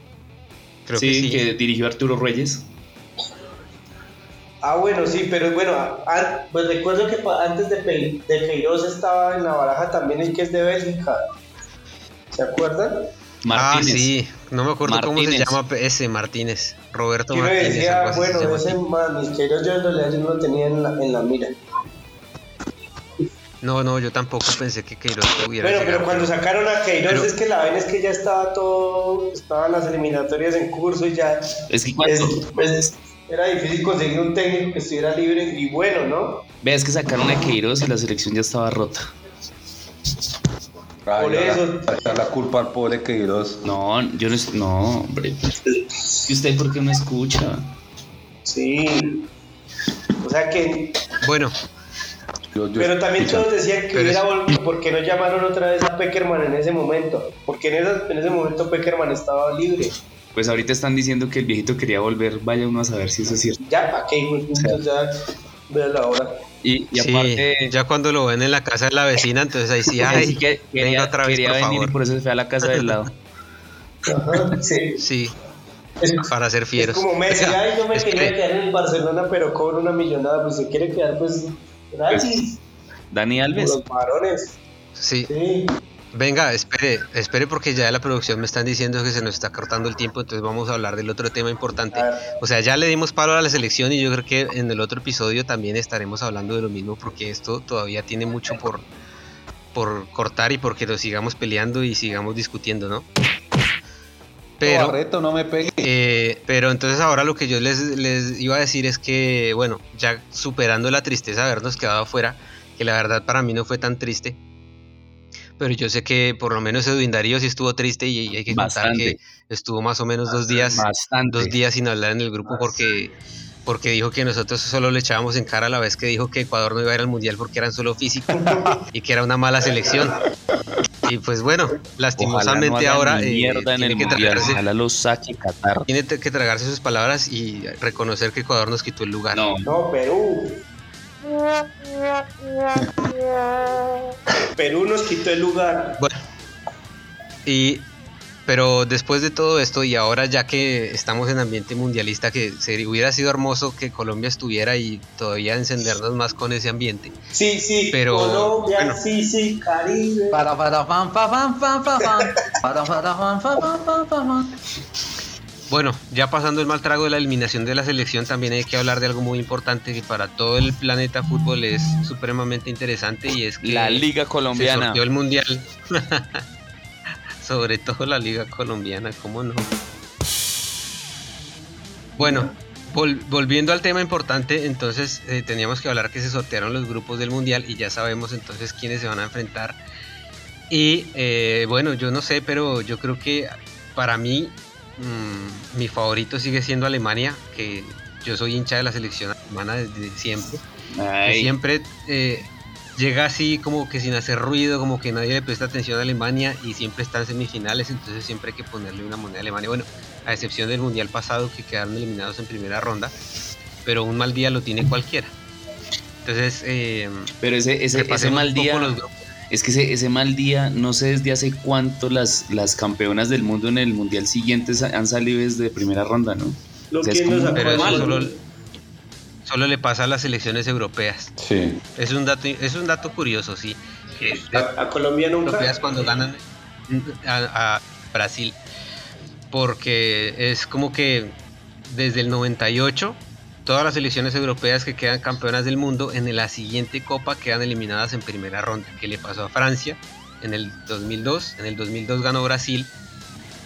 Creo sí, que sí. que dirigió Arturo Reyes. Ah, bueno, sí, pero bueno, pues recuerdo que antes de, Pe- de estaba en la baraja también el que es de Bélgica. ¿Se acuerdan? Martínez. Ah, sí, no me acuerdo cómo se Martínez. llama ese Martínez. Roberto Que uno Martínez. decía, algo así se bueno, ese Queiroz yo en realidad yo no lo tenía en la, en la mira. No, no, yo tampoco pensé que Queiroz pudiera Bueno, pero cuando sacaron a Queiroz pero- es que la vaina es que ya estaba todo, estaban las eliminatorias en curso y ya Es que cuando. es- pues, era difícil conseguir un técnico que estuviera libre y bueno, ¿no? Veas que sacaron a Queiroz y la selección ya estaba rota. Ay, Por eso. echar la culpa al pobre Queiroz. No, yo no. No, hombre. ¿Y usted por qué no escucha? Sí. O sea que Bueno, Yo- yo Pero también todos decían que Pero hubiera volvido, ¿por qué no llamaron otra vez a Peckerman en ese momento? Porque en, esa- en ese momento Peckerman estaba libre. Pues ahorita están diciendo que el viejito quería volver. Vaya uno a saber si eso es cierto. Ya, ¿para qué? Ya, vea la hora. Y, y sí, aparte. ya cuando lo ven en la casa de la vecina, entonces ahí sí, Ay, sí que venga quería, otra vez, quería por venir favor. y por eso se fue a la casa del lado. Ajá, sí. Sí, Es, para ser es fieros. como Messi, ay, yo me quería quedar en el Barcelona, pero cobro una millonada, pues se quiere quedar, pues, gratis, Dani como Alves. los varones. Sí, Sí. Venga, espere, espere porque ya de la producción me están diciendo que se nos está cortando el tiempo, entonces vamos a hablar del otro tema importante. O sea, ya le dimos palo a la selección y yo creo que en el otro episodio también estaremos hablando de lo mismo porque esto todavía tiene mucho por, por cortar y porque lo sigamos peleando y sigamos discutiendo, ¿no? Pero, Barreto, no me pegue. eh, pero entonces ahora lo que yo les, les iba a decir es que, bueno, ya superando la tristeza de habernos quedado afuera, que la verdad para mí no fue tan triste, pero yo sé que por lo menos Edwin Darío sí estuvo triste y hay que contar Bastante. que estuvo más o menos dos días Bastante. dos días sin hablar en el grupo porque porque dijo que nosotros solo le echábamos en cara a la vez que dijo que Ecuador no iba a ir al mundial porque eran solo físicos y que era una mala selección. Y pues bueno, lastimosamente no ahora eh, tiene, que mundial. tragarse, saque Qatar. tiene que tragarse sus palabras y reconocer que Ecuador nos quitó el lugar. No, no, Perú. Perú nos quitó el lugar. Bueno, y pero después de todo esto y ahora ya que estamos en ambiente mundialista, que se, hubiera sido hermoso que Colombia estuviera y todavía encendernos más con ese ambiente. Sí, sí, Pero, Colombia, bueno. sí, sí, Caribe. Para, para, fan, fa, fan, fan, fa, fan. Para, para, fan, fa, fan, fan, fa, fan. Bueno, ya pasando el mal trago de la eliminación de la selección, también hay que hablar de algo muy importante que para todo el planeta fútbol es supremamente interesante y es que la Liga se Colombiana. el mundial. Sobre todo la liga colombiana, ¿cómo no? Bueno, vol- volviendo al tema importante, entonces eh, teníamos que hablar que se sortearon los grupos del mundial y ya sabemos entonces quiénes se van a enfrentar. Y eh, bueno, yo no sé, pero yo creo que para mí mm, mi favorito sigue siendo Alemania, que yo soy hincha de la selección alemana desde siempre que siempre eh, llega así como que sin hacer ruido, como que nadie le presta atención a Alemania y siempre está en semifinales, entonces siempre hay que ponerle una moneda a Alemania. Bueno, a excepción del Mundial pasado que quedaron eliminados en primera ronda, pero un mal día lo tiene cualquiera. Entonces, eh, pero ese, ese, ese mal día. los grupos. Es que ese, ese mal día, no sé desde hace cuánto las, las campeonas del mundo en el mundial siguiente han salido desde primera ronda, ¿no? Lo O sea, que es nos Pero mal. solo, solo le pasa a las selecciones europeas. Sí. Es un dato, es un dato curioso, sí. que A, a Colombia europeas nunca. cuando ganan a, a Brasil. Porque es como que desde el 98 todas las selecciones europeas que quedan campeonas del mundo en la siguiente copa quedan eliminadas en primera ronda. Que le pasó a Francia en el 2002. En el 2002 ganó Brasil.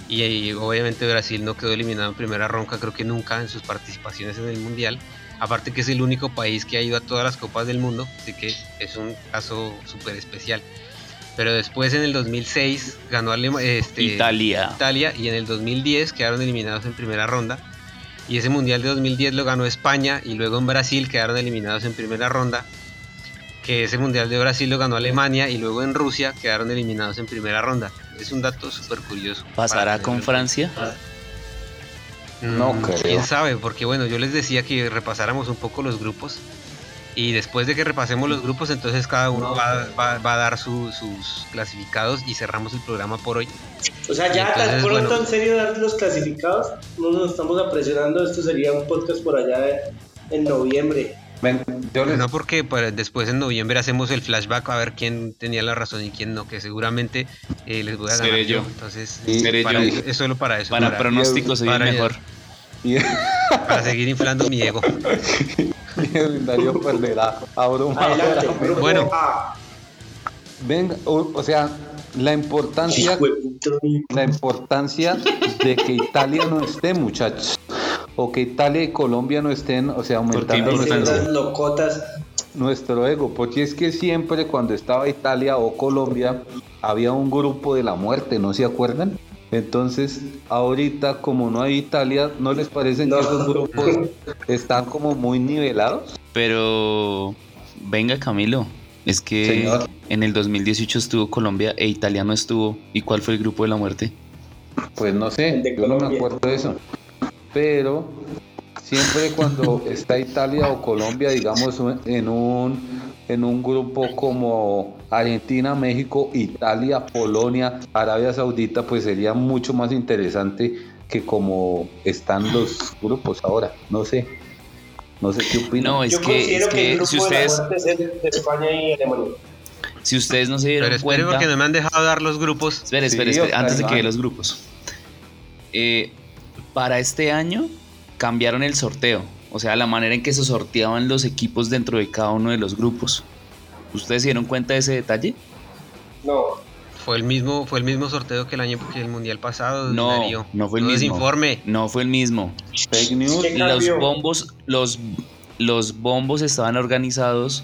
Y, y obviamente Brasil no quedó eliminado en primera ronda, creo que nunca en sus participaciones en el mundial. Aparte que es el único país que ha ido a todas las copas del mundo, así que es un caso súper especial. Pero después en el 2006 ganó Alema- este, Italia. Italia y en el 2010 quedaron eliminados en primera ronda. Y ese mundial de 2010 lo ganó España y luego en Brasil quedaron eliminados en primera ronda. Que ese mundial de Brasil lo ganó Alemania y luego en Rusia quedaron eliminados en primera ronda. Es un dato súper curioso. ¿Pasará con. Francia? No Mm, creo. Quién sabe, porque bueno, yo les decía que repasáramos un poco los grupos. Y después de que repasemos los grupos, entonces cada uno va, va- va a dar su- sus clasificados y cerramos el programa por hoy. O sea, ya Entonces, tan pronto bueno. en serio dar los clasificados, no nos estamos apresurando. Esto sería un podcast por allá en noviembre. Yo les- No porque para- después en noviembre hacemos el flashback a ver quién tenía la razón y quién no, que seguramente eh, les voy a ganar Seré yo. Entonces, Sí, seré para yo. eso- es solo para eso. Para para, pronósticos para- mejor. Y para seguir inflando mi ego. Darío perderá abrumadoramente. Adelante, grupo Bueno. A. Venga, o, o sea, la importancia, la importancia de que Italia no esté, muchachos. O que Italia y Colombia no estén, o sea, aumentando Esas locotas. nuestro ego. Porque es que siempre cuando estaba Italia o Colombia había un grupo de la muerte, ¿no se acuerdan? Entonces, ahorita como no hay Italia, ¿no les parece No. que esos grupos están como muy nivelados? Pero venga Camilo, es que Señor. en el 2018 estuvo Colombia e Italia no estuvo. ¿Y cuál fue el grupo de la muerte? Pues no sé, de yo no me Colombia. acuerdo de eso. Pero siempre cuando está Italia o Colombia, digamos, en un, en un grupo como Argentina, México, Italia, Polonia, Arabia Saudita, pues sería mucho más interesante que como están los grupos ahora. No sé. No sé qué opinan. No, es Yo que, es que, el que grupo si de la ustedes, muerte es el de España y Alemania. si ustedes no se dieron Pero cuenta... porque no me han dejado dar los grupos. Sí, espere, espere, Oscar antes de que dé los grupos. Eh, para este año cambiaron el sorteo, o sea, la manera en que se sorteaban los equipos dentro de cada uno de los grupos. ¿Ustedes se dieron cuenta de ese detalle? No. Fue el mismo, fue el mismo sorteo que el año que el mundial pasado. No, Darío. no fue el No mismo. desinforme. No fue el mismo. Fake news. ¿Qué Los bombos, los, los bombos estaban organizados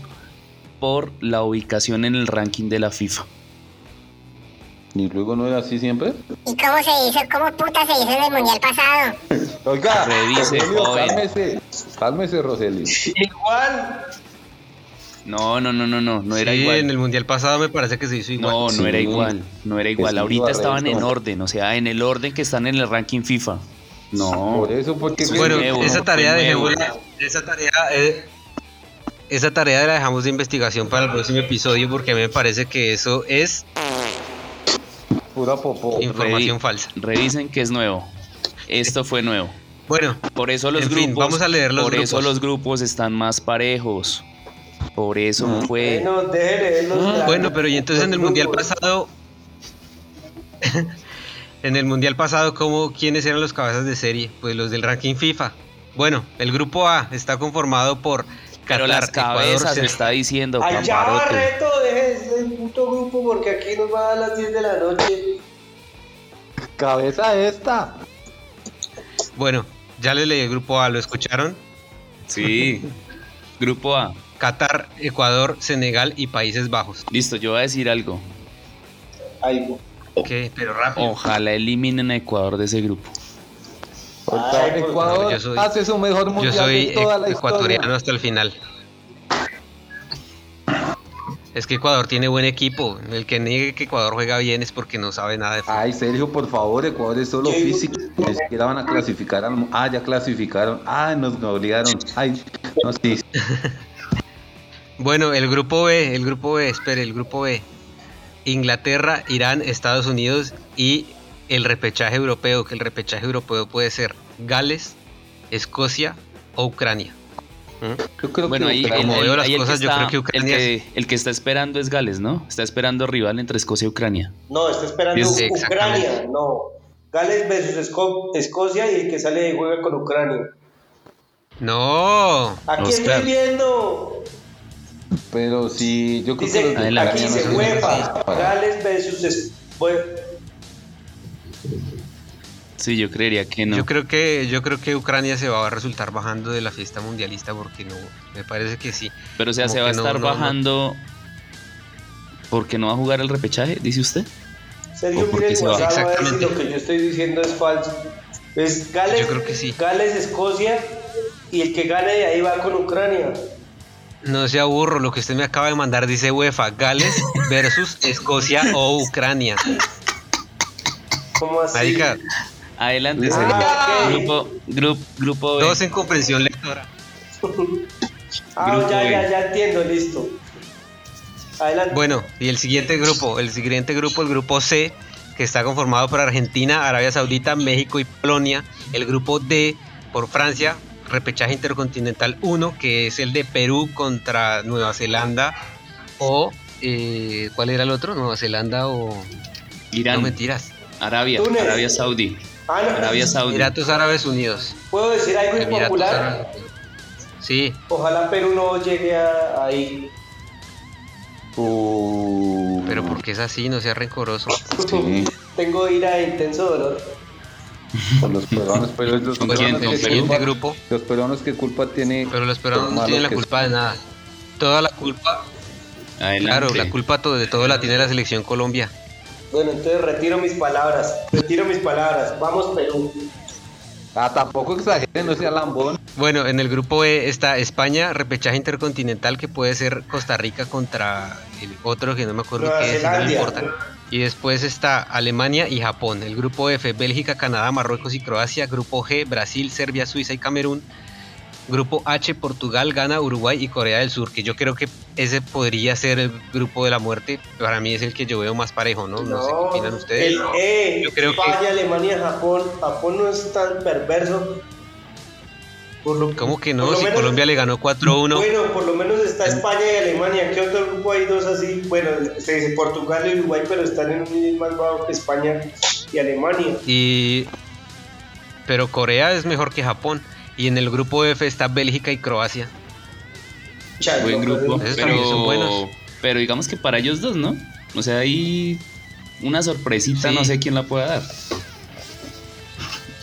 por la ubicación en el ranking de la FIFA. Y luego no era así siempre. ¿Y cómo se hizo? ¿Cómo puta se hizo en el mundial pasado? Oiga, Revise, Rogelio, joven. cálmese. Cálmese, Rogelio. Igual. No, no, no, no, no, no era Sí, igual. en el mundial pasado me parece que se hizo igual. No, no Sí. era igual, no era igual. Ahorita estaban en orden, o sea, en el orden que están en el ranking FIFA. No, Por eso, porque Bueno, nuevo, esa tarea nuevo. dejémosla- esa tarea, eh, esa tarea la dejamos de investigación para el próximo episodio porque a mí me parece que eso es pura popó. información Revi- falsa. revisen que es nuevo. Esto fue nuevo. Bueno, Por eso los En grupos, fin, vamos a leer los por eso los grupos están más parejos. Por eso fue. Bueno, ver los bueno, pero y entonces en el mundial pasado, en el mundial pasado, ¿cómo quiénes eran los cabezas de serie? Pues los del ranking FIFA. Bueno, el grupo A está conformado por Pero Qatar, las cabezas Ecuador, se está diciendo, Ay, ya, Camparote. Barreto, deje ese puto grupo porque aquí nos va a dar las 10 de la noche. Cabeza esta. Bueno, ya les leí el grupo A, ¿lo escucharon? Sí. Grupo A. Qatar, Ecuador, Senegal y Países Bajos. Listo, yo voy a decir algo. Ay, ¿Qué? Pero rápido. Ojalá eliminen a Ecuador de ese grupo. Ay, Ecuador yo soy- hace su mejor Yo mundial soy de toda la e- ecuatoriano historia. hasta el final. Es que Ecuador tiene buen equipo. El que niegue que Ecuador juega bien es porque no sabe nada de fútbol. Ay, Sergio, por favor, Ecuador es solo Yo físico. Ni siquiera van a clasificar Ah, ya clasificaron. Ah, nos obligaron. Ay, no, sí. Bueno, el grupo B, el grupo B, espere, el grupo B. Inglaterra, Irán, Estados Unidos y el repechaje europeo, que el repechaje europeo puede ser Gales, Escocia o Ucrania. ¿Mm? Yo creo Bueno, que ahí, como el- veo las cosas, yo está- creo que Ucrania el que, el que está esperando es Gales, ¿no? Está esperando rival entre Escocia y Ucrania. No, está esperando Sí. Ucrania, no. Gales versus Esco- Escocia y el que sale de juega con Ucrania. No, Aquí Oscar. estoy viendo. Pero sí, yo creo Dice, que los de aquí Ucrania no UEFA, Gales versus bueno, Sí, yo creería que no. yo creo que yo creo que Ucrania se va a resultar bajando de la fiesta mundialista porque no, me parece que sí. Pero o sea, como se va a no, estar no, no. bajando porque no va a jugar el repechaje, dice usted. Sergio ¿O por mire se Exactamente. lo que yo estoy diciendo es falso. Es Gales, Yo creo que sí. Gales, Escocia y el que gane de ahí va con Ucrania. No sea burro, lo que usted me acaba de mandar dice UEFA, Gales versus Escocia o Ucrania. ¿Cómo así? Marica, Adelante, Ah. Grupo, grupo, grupo B. dos en comprensión lectora. Ah, Grupo ya, B. ya, ya entiendo, listo. Adelante. Bueno, y el siguiente grupo, el siguiente grupo, el grupo C, que está conformado por Argentina, Arabia Saudita, México y Polonia. El grupo D por Francia, repechaje intercontinental 1, que es el de Perú contra Nueva Zelanda o eh, ¿cuál era el otro? Nueva Zelanda o Irán, no mentiras. Arabia, Túnez. Arabia Saudí. Ah, no, Arabia Saudí. Emiratos Árabes Unidos. ¿Puedo decir algo Emiratos impopular? Árabes. Sí, Ojalá Perú no llegue a- ahí. Uh, pero porque es así, no sea rencoroso. Sí, Tengo ira e intenso dolor. Por los peruanos, pero los ¿Con Pues peruanos en ¿Con el ¿qué Perú? siguiente culpa- grupo, Los peruanos qué culpa tiene. pero los peruanos no tienen la culpa de nada. Toda la culpa, Adelante. claro, la culpa de todo la tiene la selección Colombia. Bueno, entonces retiro mis palabras. Retiro mis palabras. Vamos, Perú. Ah, tampoco exageren, no sea lambón. Bueno, en el grupo E está España, repechaje intercontinental que puede ser Costa Rica contra el otro que no me acuerdo qué es, no me importa. Y después está Alemania y Japón. El grupo F, Bélgica, Canadá, Marruecos y Croacia. Grupo G, Brasil, Serbia, Suiza y Camerún. Grupo H, Portugal, Ghana, Uruguay y Corea del Sur, que yo creo que ese podría ser el grupo de la muerte. Para mí es el que yo veo más parejo, ¿no? No, sé qué opinan ustedes. El E, Yo creo que- España, Alemania, Japón. Japón no es tan perverso. Por lo- ¿Cómo que por no? lo Si menos- Colombia le ganó 4-1. Bueno, por lo menos está España y Alemania. ¿Qué otro grupo hay dos así? Bueno, se dice Portugal y Uruguay, pero están en un nivel más bajo que España y Alemania. Y pero Corea es mejor que Japón. Y en el grupo F está Bélgica y Croacia. Chale, Buen grupo, Esos también son pero, buenos. pero digamos que para ellos dos, ¿no? O sea, hay una sorpresita, Sí. no sé quién la pueda dar. Yo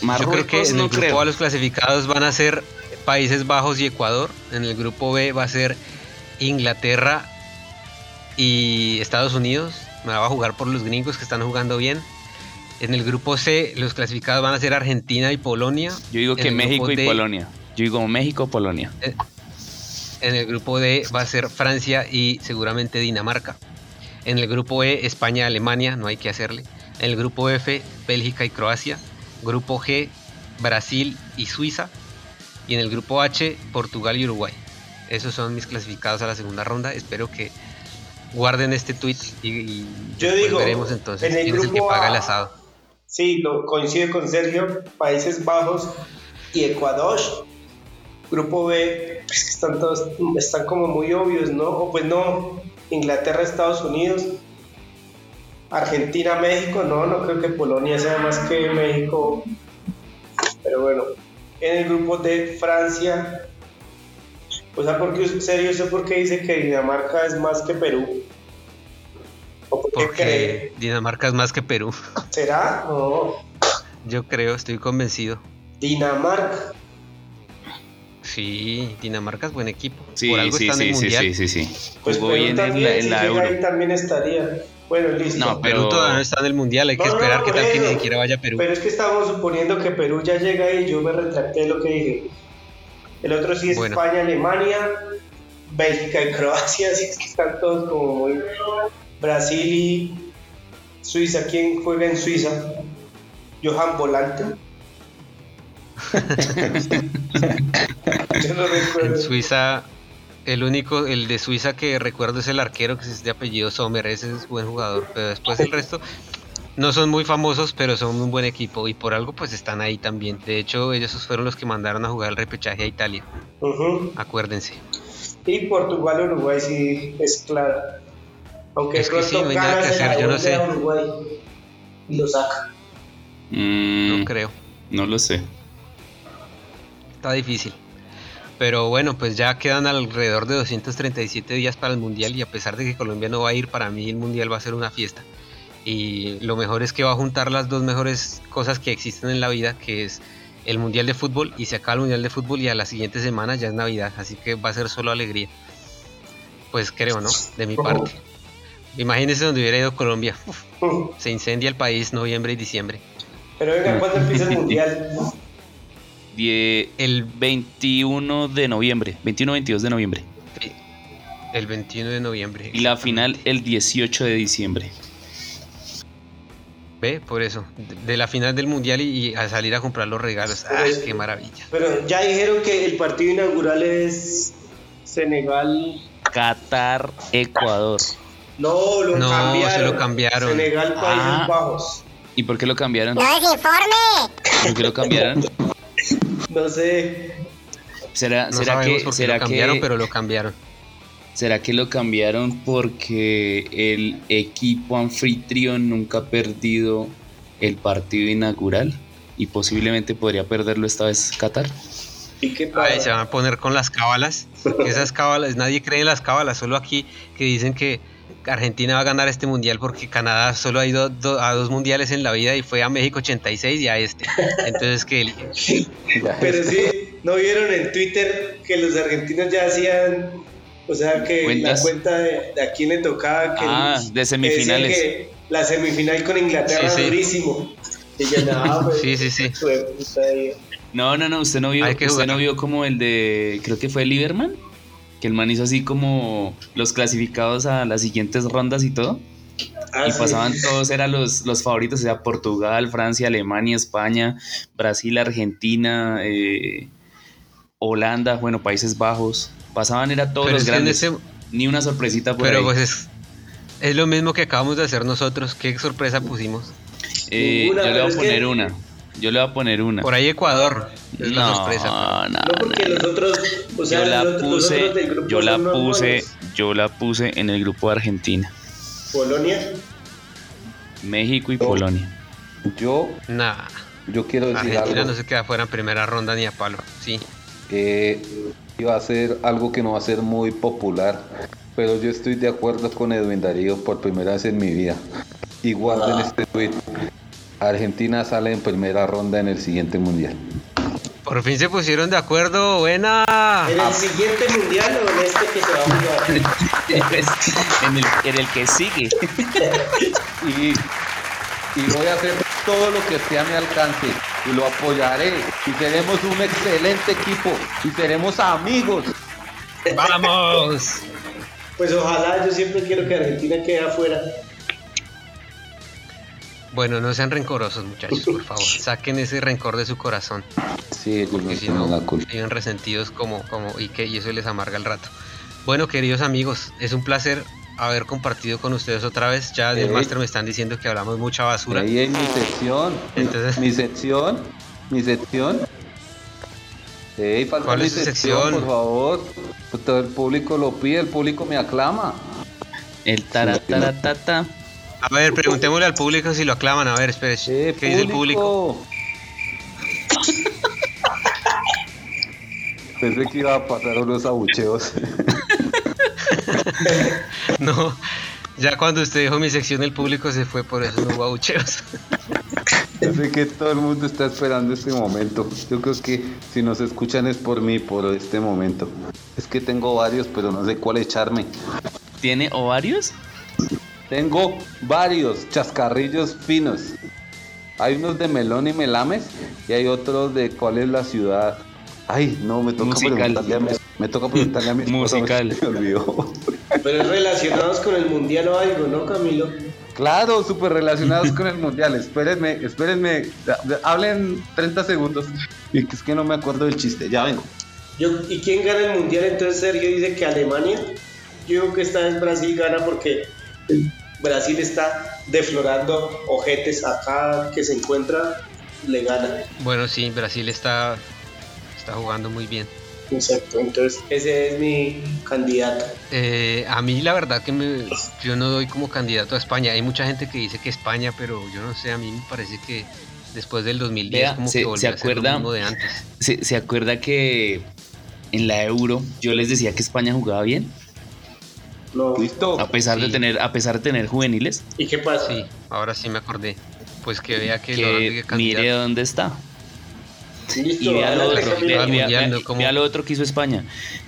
creo que Marruecos en el no grupo creo. A los clasificados van a ser Países Bajos y Ecuador. En el grupo B va a ser Inglaterra y Estados Unidos. Me la va a jugar por los gringos que están jugando bien. En el grupo C los clasificados van a ser Argentina y Polonia. Yo digo En que México y D- Polonia. Yo digo México, Polonia. En el grupo D va a ser Francia y seguramente Dinamarca. En el grupo E, España, Alemania, no hay que hacerle. En el grupo F, Bélgica y Croacia. Grupo G, Brasil y Suiza. Y en el grupo H, Portugal y Uruguay. Esos son mis clasificados a la segunda ronda. Espero que guarden este tweet y, y Yo después digo, veremos entonces en el quién es el que paga el asado. Sí, lo coincide con Sergio, Países Bajos y Ecuador. Grupo B, pues están todos, están como muy obvios, ¿no? O pues no, Inglaterra, Estados Unidos, Argentina, México, no, no creo que Polonia sea más que México. Pero bueno, en el grupo D, Francia. O sea, porque serio, sé por qué dice que Dinamarca es más que Perú. ¿O por qué cree? Porque Dinamarca es más que Perú. ¿Será? No. Yo creo, estoy convencido. Dinamarca. Sí, Dinamarca es buen equipo. Sí, Por algo sí, en sí, sí, mundial. sí, sí, sí. Pues Jugó Perú bien en la, en si la Euro. ahí también estaría. Bueno, listo. No, Perú pero- todavía no está en el mundial, hay que No, esperar no, que tal que ni siquiera vaya a Perú. Pero es que estábamos suponiendo que Perú ya llega y yo me retracté de lo que dije. El otro sí es Bueno. España, Alemania, Bélgica y Croacia, así es que están todos como muy... Brasil y Suiza, ¿quién juega en Suiza? Johan Volante. yo no recuerdo. En Suiza, el único, el de Suiza que recuerdo es el arquero que es de apellido Sommer, ese es buen jugador, pero después el resto no son muy famosos, pero son un buen equipo y por algo pues están ahí también. De hecho, ellos fueron los que mandaron a jugar el repechaje a Italia, acuérdense. Y Portugal, Uruguay, sí, es claro. Aunque Es que sí, no hay nada que hacer, yo no sé. a Uruguay y lo saca. Mm, No creo. no lo sé. Está difícil. Pero bueno, pues ya quedan alrededor de 237 días para el Mundial y a pesar de que Colombia no va a ir, para mí el Mundial va a ser una fiesta. Y lo mejor es que va a juntar las dos mejores cosas que existen en la vida, que es el Mundial de Fútbol y se acaba el Mundial de Fútbol y a la siguiente semana ya es Navidad, así que va a ser solo alegría. Pues creo, ¿no? De mi parte. Imagínense donde hubiera ido Colombia. Uf, se incendia el país noviembre y diciembre. Pero venga, ¿cuándo empieza el mundial? Die- el 21 de noviembre, 21-22 de noviembre. El 21 de noviembre. Y la final el 18 de diciembre. Ve, por eso, de, de la final del mundial y, y a salir a comprar los regalos. Pero ¡Ay, es- qué maravilla! Pero ya dijeron que el partido inaugural es Senegal. Qatar, Ecuador. No, lo No, cambiaron. se lo cambiaron. Senegal, Países Ah. Bajos. ¿Y por qué lo cambiaron? ¡No desinforme! ¿Por qué lo cambiaron? No sé. ¿Será, No será sabemos que, por qué será lo cambiaron, que, pero lo cambiaron. ¿Será que lo cambiaron porque el equipo anfitrión nunca ha perdido el partido inaugural y posiblemente podría perderlo esta vez Qatar? ¿Y qué Ay, se van a poner con las cábalas. esas cábalas, nadie cree en las cábalas, solo aquí que dicen que Argentina va a ganar este mundial porque Canadá solo ha ido do- a dos mundiales en la vida y fue a México 86 y a este. Entonces que el- Pero sí, ¿no vieron en Twitter que los argentinos ya hacían, o sea, que ¿Cuentas? la cuenta de, de a quién le tocaba? Que Ah, que de semifinales. que la semifinal con Inglaterra Sí, sí. durísimo. Y no, pues, Sí, sí, sí. No, no, no, usted no vio, Hay que usted jugar. no vio como el de, creo que fue Lieberman, que el man hizo así como los clasificados a las siguientes rondas y todo. Ah, y sí. pasaban todos, eran los, los favoritos, o sea, Portugal, Francia, Alemania, España, Brasil, Argentina, eh, Holanda, bueno, Países Bajos. Pasaban, era todos pero los grandes. ese- Ni una sorpresita por pero ahí. pues es, es lo mismo que acabamos de hacer nosotros. ¿Qué sorpresa pusimos? Eh, Ninguna, yo le voy a que- poner una. Yo le voy a poner una. Por ahí Ecuador. Es la no, sorpresa. no, No, porque no. los otros, o sea, yo la los, puse, del grupo yo la puse, buenos. yo la puse en el grupo de Argentina, Polonia. México y Polonia. Yo, Nah, yo quiero decir Argentina algo. no se queda fuera en primera ronda ni a palo. Sí. Eh, iba a ser algo que no va a ser muy popular, pero yo estoy de acuerdo con Edwin Darío por primera vez en mi vida. Y guarden este tweet. Argentina sale en primera ronda en el siguiente mundial. Por fin se pusieron de acuerdo. Buena. ¿En el siguiente mundial o en este que se va a jugar? en, el, en el que sigue. Y, y voy a hacer todo lo que esté a mi alcance y lo apoyaré. Y seremos un excelente equipo y seremos amigos. ¡Vamos! Pues ojalá, yo siempre quiero que Argentina quede afuera. Bueno, no sean rencorosos, muchachos, por favor. Saquen ese rencor de su corazón. Sí, Porque si tienen no, la culpa. viven resentidos como, como y que y eso les amarga el rato. Bueno, queridos amigos, es un placer haber compartido con ustedes otra vez. Ya del máster me están diciendo que hablamos mucha basura. Ahí en mi sección. mi- Entonces- mi sección. Mi sección. Ey, falta ¿Cuál mi es su sección, sección? por favor. Todo el público lo pide, el público me aclama. El tarataratata. A ver, preguntémosle al público si lo aclaman. A ver, espere. Eh, ¿Qué dice el público? Pensé que iba a pasar unos abucheos. No, ya cuando usted dijo mi sección, el público se fue, por eso no hubo abucheos. Sé que todo el mundo está esperando este momento. Yo creo que si nos escuchan es por mí, por este momento. Es que tengo varios, pero no sé cuál echarme. ¿Tiene ovarios? Tengo varios chascarrillos finos. Hay unos de melón y melames y hay otros de cuál es la ciudad. Ay, no, me toca Musical. preguntarle a mi, me toca preguntarle a mi esposa, Musical. Se me olvidó. Pero es relacionados con el mundial o algo, ¿no, Camilo? Claro, súper relacionados con el mundial. Espérenme, espérenme. Hablen 30 segundos. Y que es que no me acuerdo del chiste. Ya vengo. Yo, ¿Y quién gana el mundial? Entonces Sergio dice que Alemania. Yo digo que esta vez Brasil gana porque Brasil está deflorando ojetes acá que se encuentra, le gana. Bueno, sí, Brasil está, está jugando muy bien. Exacto, entonces ese es mi candidato. Eh, a mí la verdad que me- yo no doy como candidato a España. Hay mucha gente que dice que España, pero yo no sé, a mí me parece que después del 2010 Vea, como se- que volvió se a ser lo acuerda- mismo de antes. ¿Se, se acuerda que en la Euro yo les decía que España jugaba bien? No. ¿Listo? A pesar de tener, a pesar de tener juveniles, ¿Y qué pasa? Sí, ahora sí me acordé. Pues que vea que, lo que candidato. mire dónde está. Listo, Y vea lo otro, vea, lo otro que hizo España.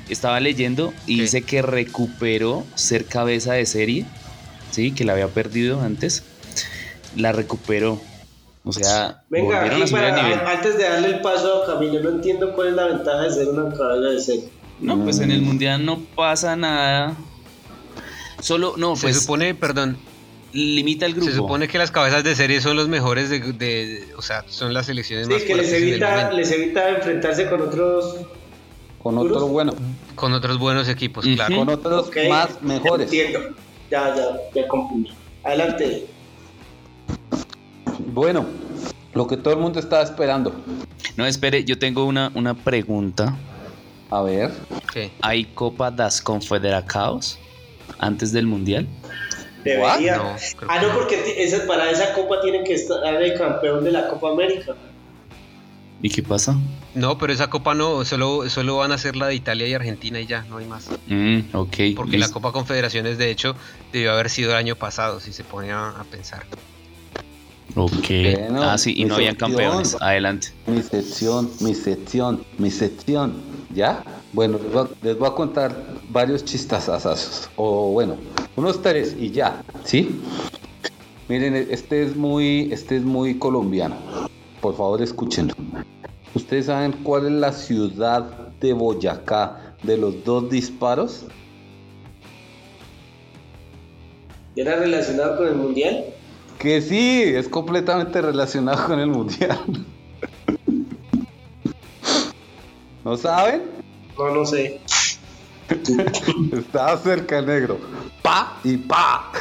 Estaba leyendo y ¿Qué? dice que recuperó ser cabeza de serie, sí, que la había perdido antes, la recuperó. O sea, Venga, a subir para, nivel. antes de darle el paso a Camilo, no entiendo cuál es la ventaja de ser una cabeza de serie. No, pues en el mundial no pasa nada. Solo, no, Se pues supone, perdón, limita el grupo. se supone que las cabezas de serie son los mejores de, de- de- o sea, son las selecciones más Sí, que les evita, les evita enfrentarse con otros. Con otro bueno. con otros buenos equipos, claro. Con otros más mejores. Entiendo. Ya, ya, ya comprendí. Adelante. Bueno, lo que todo el mundo estaba esperando. No, espere, yo tengo una, una pregunta A ver. ¿Qué? ¿Hay Copa das Confederacaos antes del Mundial? Debería. No, ah, no, porque esa- para esa copa tienen que estar el campeón de la Copa América. ¿Y qué pasa? No, pero esa copa no, solo, solo van a ser la de Italia y Argentina y ya, no hay más. Mm, ok. Porque la. Copa Confederaciones, de hecho, debió haber sido el año pasado, si se pone a, a pensar. Ok. Bueno, ah, sí, y no sección. campeones. Adelante. Mi sección, mi sección, mi sección. ¿Ya? Bueno, les voy a, les voy a contar varios chistazazos. O bueno, unos tres y ya. ¿Sí? Miren, este es muy, este es muy colombiano. Por favor, escúchenlo. ¿Ustedes saben cuál es la ciudad de Boyacá de los dos disparos? ¿Era relacionado con el mundial? Que sí, es completamente relacionado con el mundial. ¿No saben? No, no sé. Estaba cerca el negro. Pa y pa.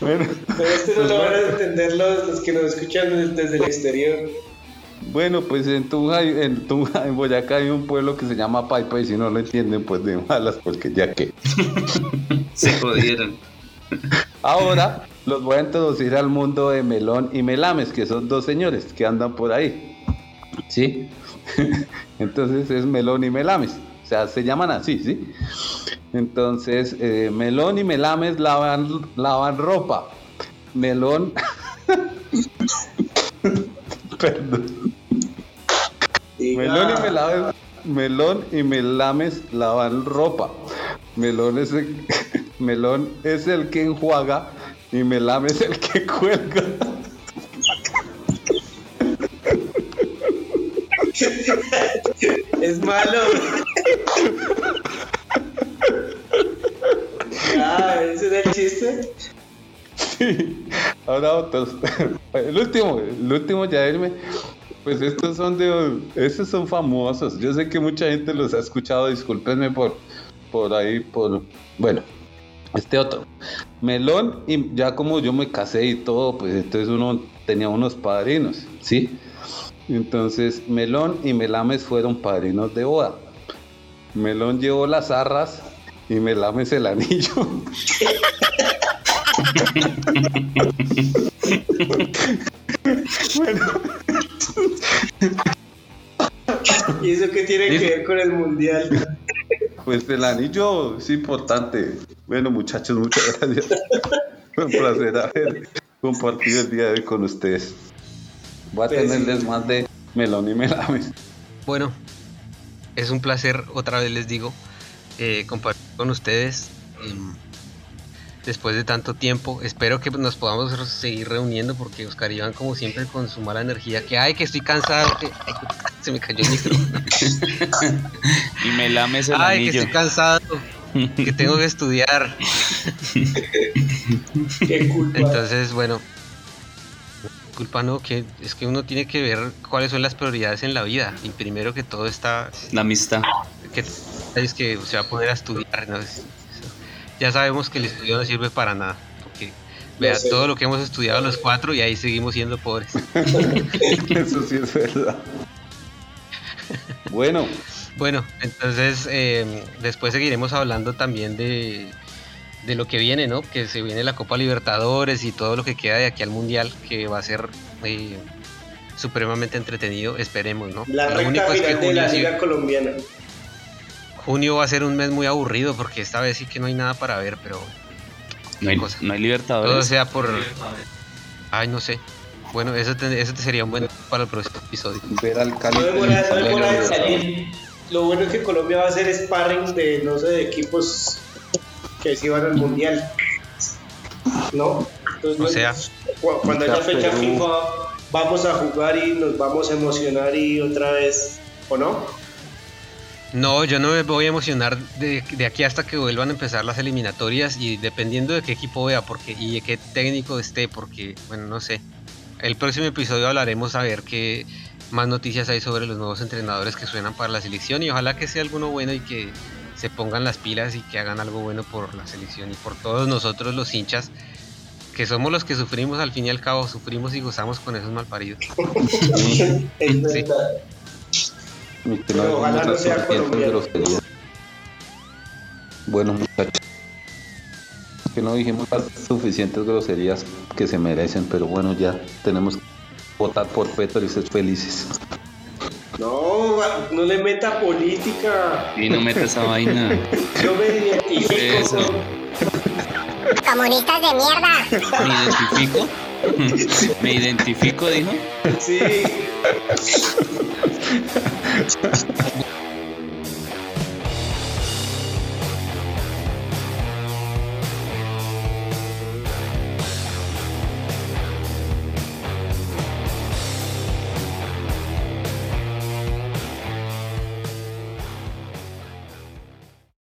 bueno, Pero este no lo van a entender los, los que nos escuchan des- desde el exterior. bueno, pues en Tunja, en Tunja, en Boyacá hay un pueblo que se llama Paipa y si no lo entienden, pues de malas, porque ya que. Se jodieron. Ahora los voy a introducir al mundo de Melón y Melames, que son dos señores que andan por ahí. ¿Sí? Entonces es Melón y Melames. O sea, se llaman así, ¿sí? Entonces, eh, Melón y Melames lavan, lavan ropa. Melón. Perdón. Melón y Melames, Melón y Melames lavan ropa. Melón es el, Melón es el que enjuaga y Melame es el que cuelga. Es malo. ah, ese era el chiste. Sí. Ahora otros. El último, el último ya irme. Pues estos son de, estos son famosos. Yo sé que mucha gente los ha escuchado. Discúlpenme por, por ahí, por, bueno, este otro. Melón y ya como yo me casé y todo, pues entonces uno tenía unos padrinos, ¿sí? Entonces Melón y Melames fueron padrinos de boda. Melón llevó las arras y Melames el anillo. ¿Y eso qué tiene que ver con el mundial? Pues el anillo es importante. Bueno, muchachos, muchas gracias. Fue un placer haber compartido el día de hoy con ustedes. Voy a Pues sí. tenerles más de melón y melames. Bueno, es un placer, otra vez les digo, eh, compartir con ustedes. em, después de tanto tiempo, espero que nos podamos seguir reuniendo porque Oscar Iván, como siempre, con su mala energía, que ay, que estoy cansado, que ay, se me cayó el micrófono. Y me lames el Ay, que anillo. estoy cansado, que tengo que estudiar. Qué culpa. Entonces, bueno, culpa no, que es que uno tiene que ver cuáles son las prioridades en la vida. Y primero que todo está La amistad. que es que se va a poner a estudiar. ¿no? Ya sabemos que el estudio no sirve para nada. Porque vea sé. todo lo que hemos estudiado los cuatro y ahí seguimos siendo pobres. Eso sí es verdad. Bueno, Bueno, entonces eh, después seguiremos hablando también de, de lo que viene, ¿no? Que se viene la Copa Libertadores y todo lo que queda de aquí al Mundial, que va a ser eh, supremamente entretenido, esperemos, ¿no? La lo recta único es que final de la junio, Liga Colombiana. junio va a ser un mes muy aburrido porque esta vez sí que no hay nada para ver, pero No hay, cosa. no hay todo libertadores. sea por... Ay, no sé. Bueno, eso, te- eso te sería un buen para el próximo episodio. ver al Cali. Lo bueno es que Colombia va a hacer sparring de, no sé, de equipos que sí van al mundial. ¿No? Entonces, O no- sea, cu- cuando haya fecha Perú. FIFA, vamos a jugar y nos vamos a emocionar y otra vez, ¿o no? No, yo no me voy a emocionar de, de aquí hasta que vuelvan a empezar las eliminatorias y dependiendo de qué equipo vea porque y de qué técnico esté, porque, bueno, no sé. El próximo episodio hablaremos a ver qué más noticias hay sobre los nuevos entrenadores que suenan para la selección y ojalá que sea alguno bueno y que se pongan las pilas y que hagan algo bueno por la selección y por todos nosotros los hinchas que somos los que sufrimos al fin y al cabo, sufrimos y gozamos con esos malparidos. es verdad. Pero ojalá no sea colombiano. Bueno, muchachos. Que no dijimos las suficientes groserías que se merecen, pero bueno, ya tenemos que votar por Petro y ser felices. No, no le meta política. Y no meta esa vaina. Yo me identifico Eso. Comunistas de mierda. ¿Me identifico? ¿Me identifico, dijo? Sí.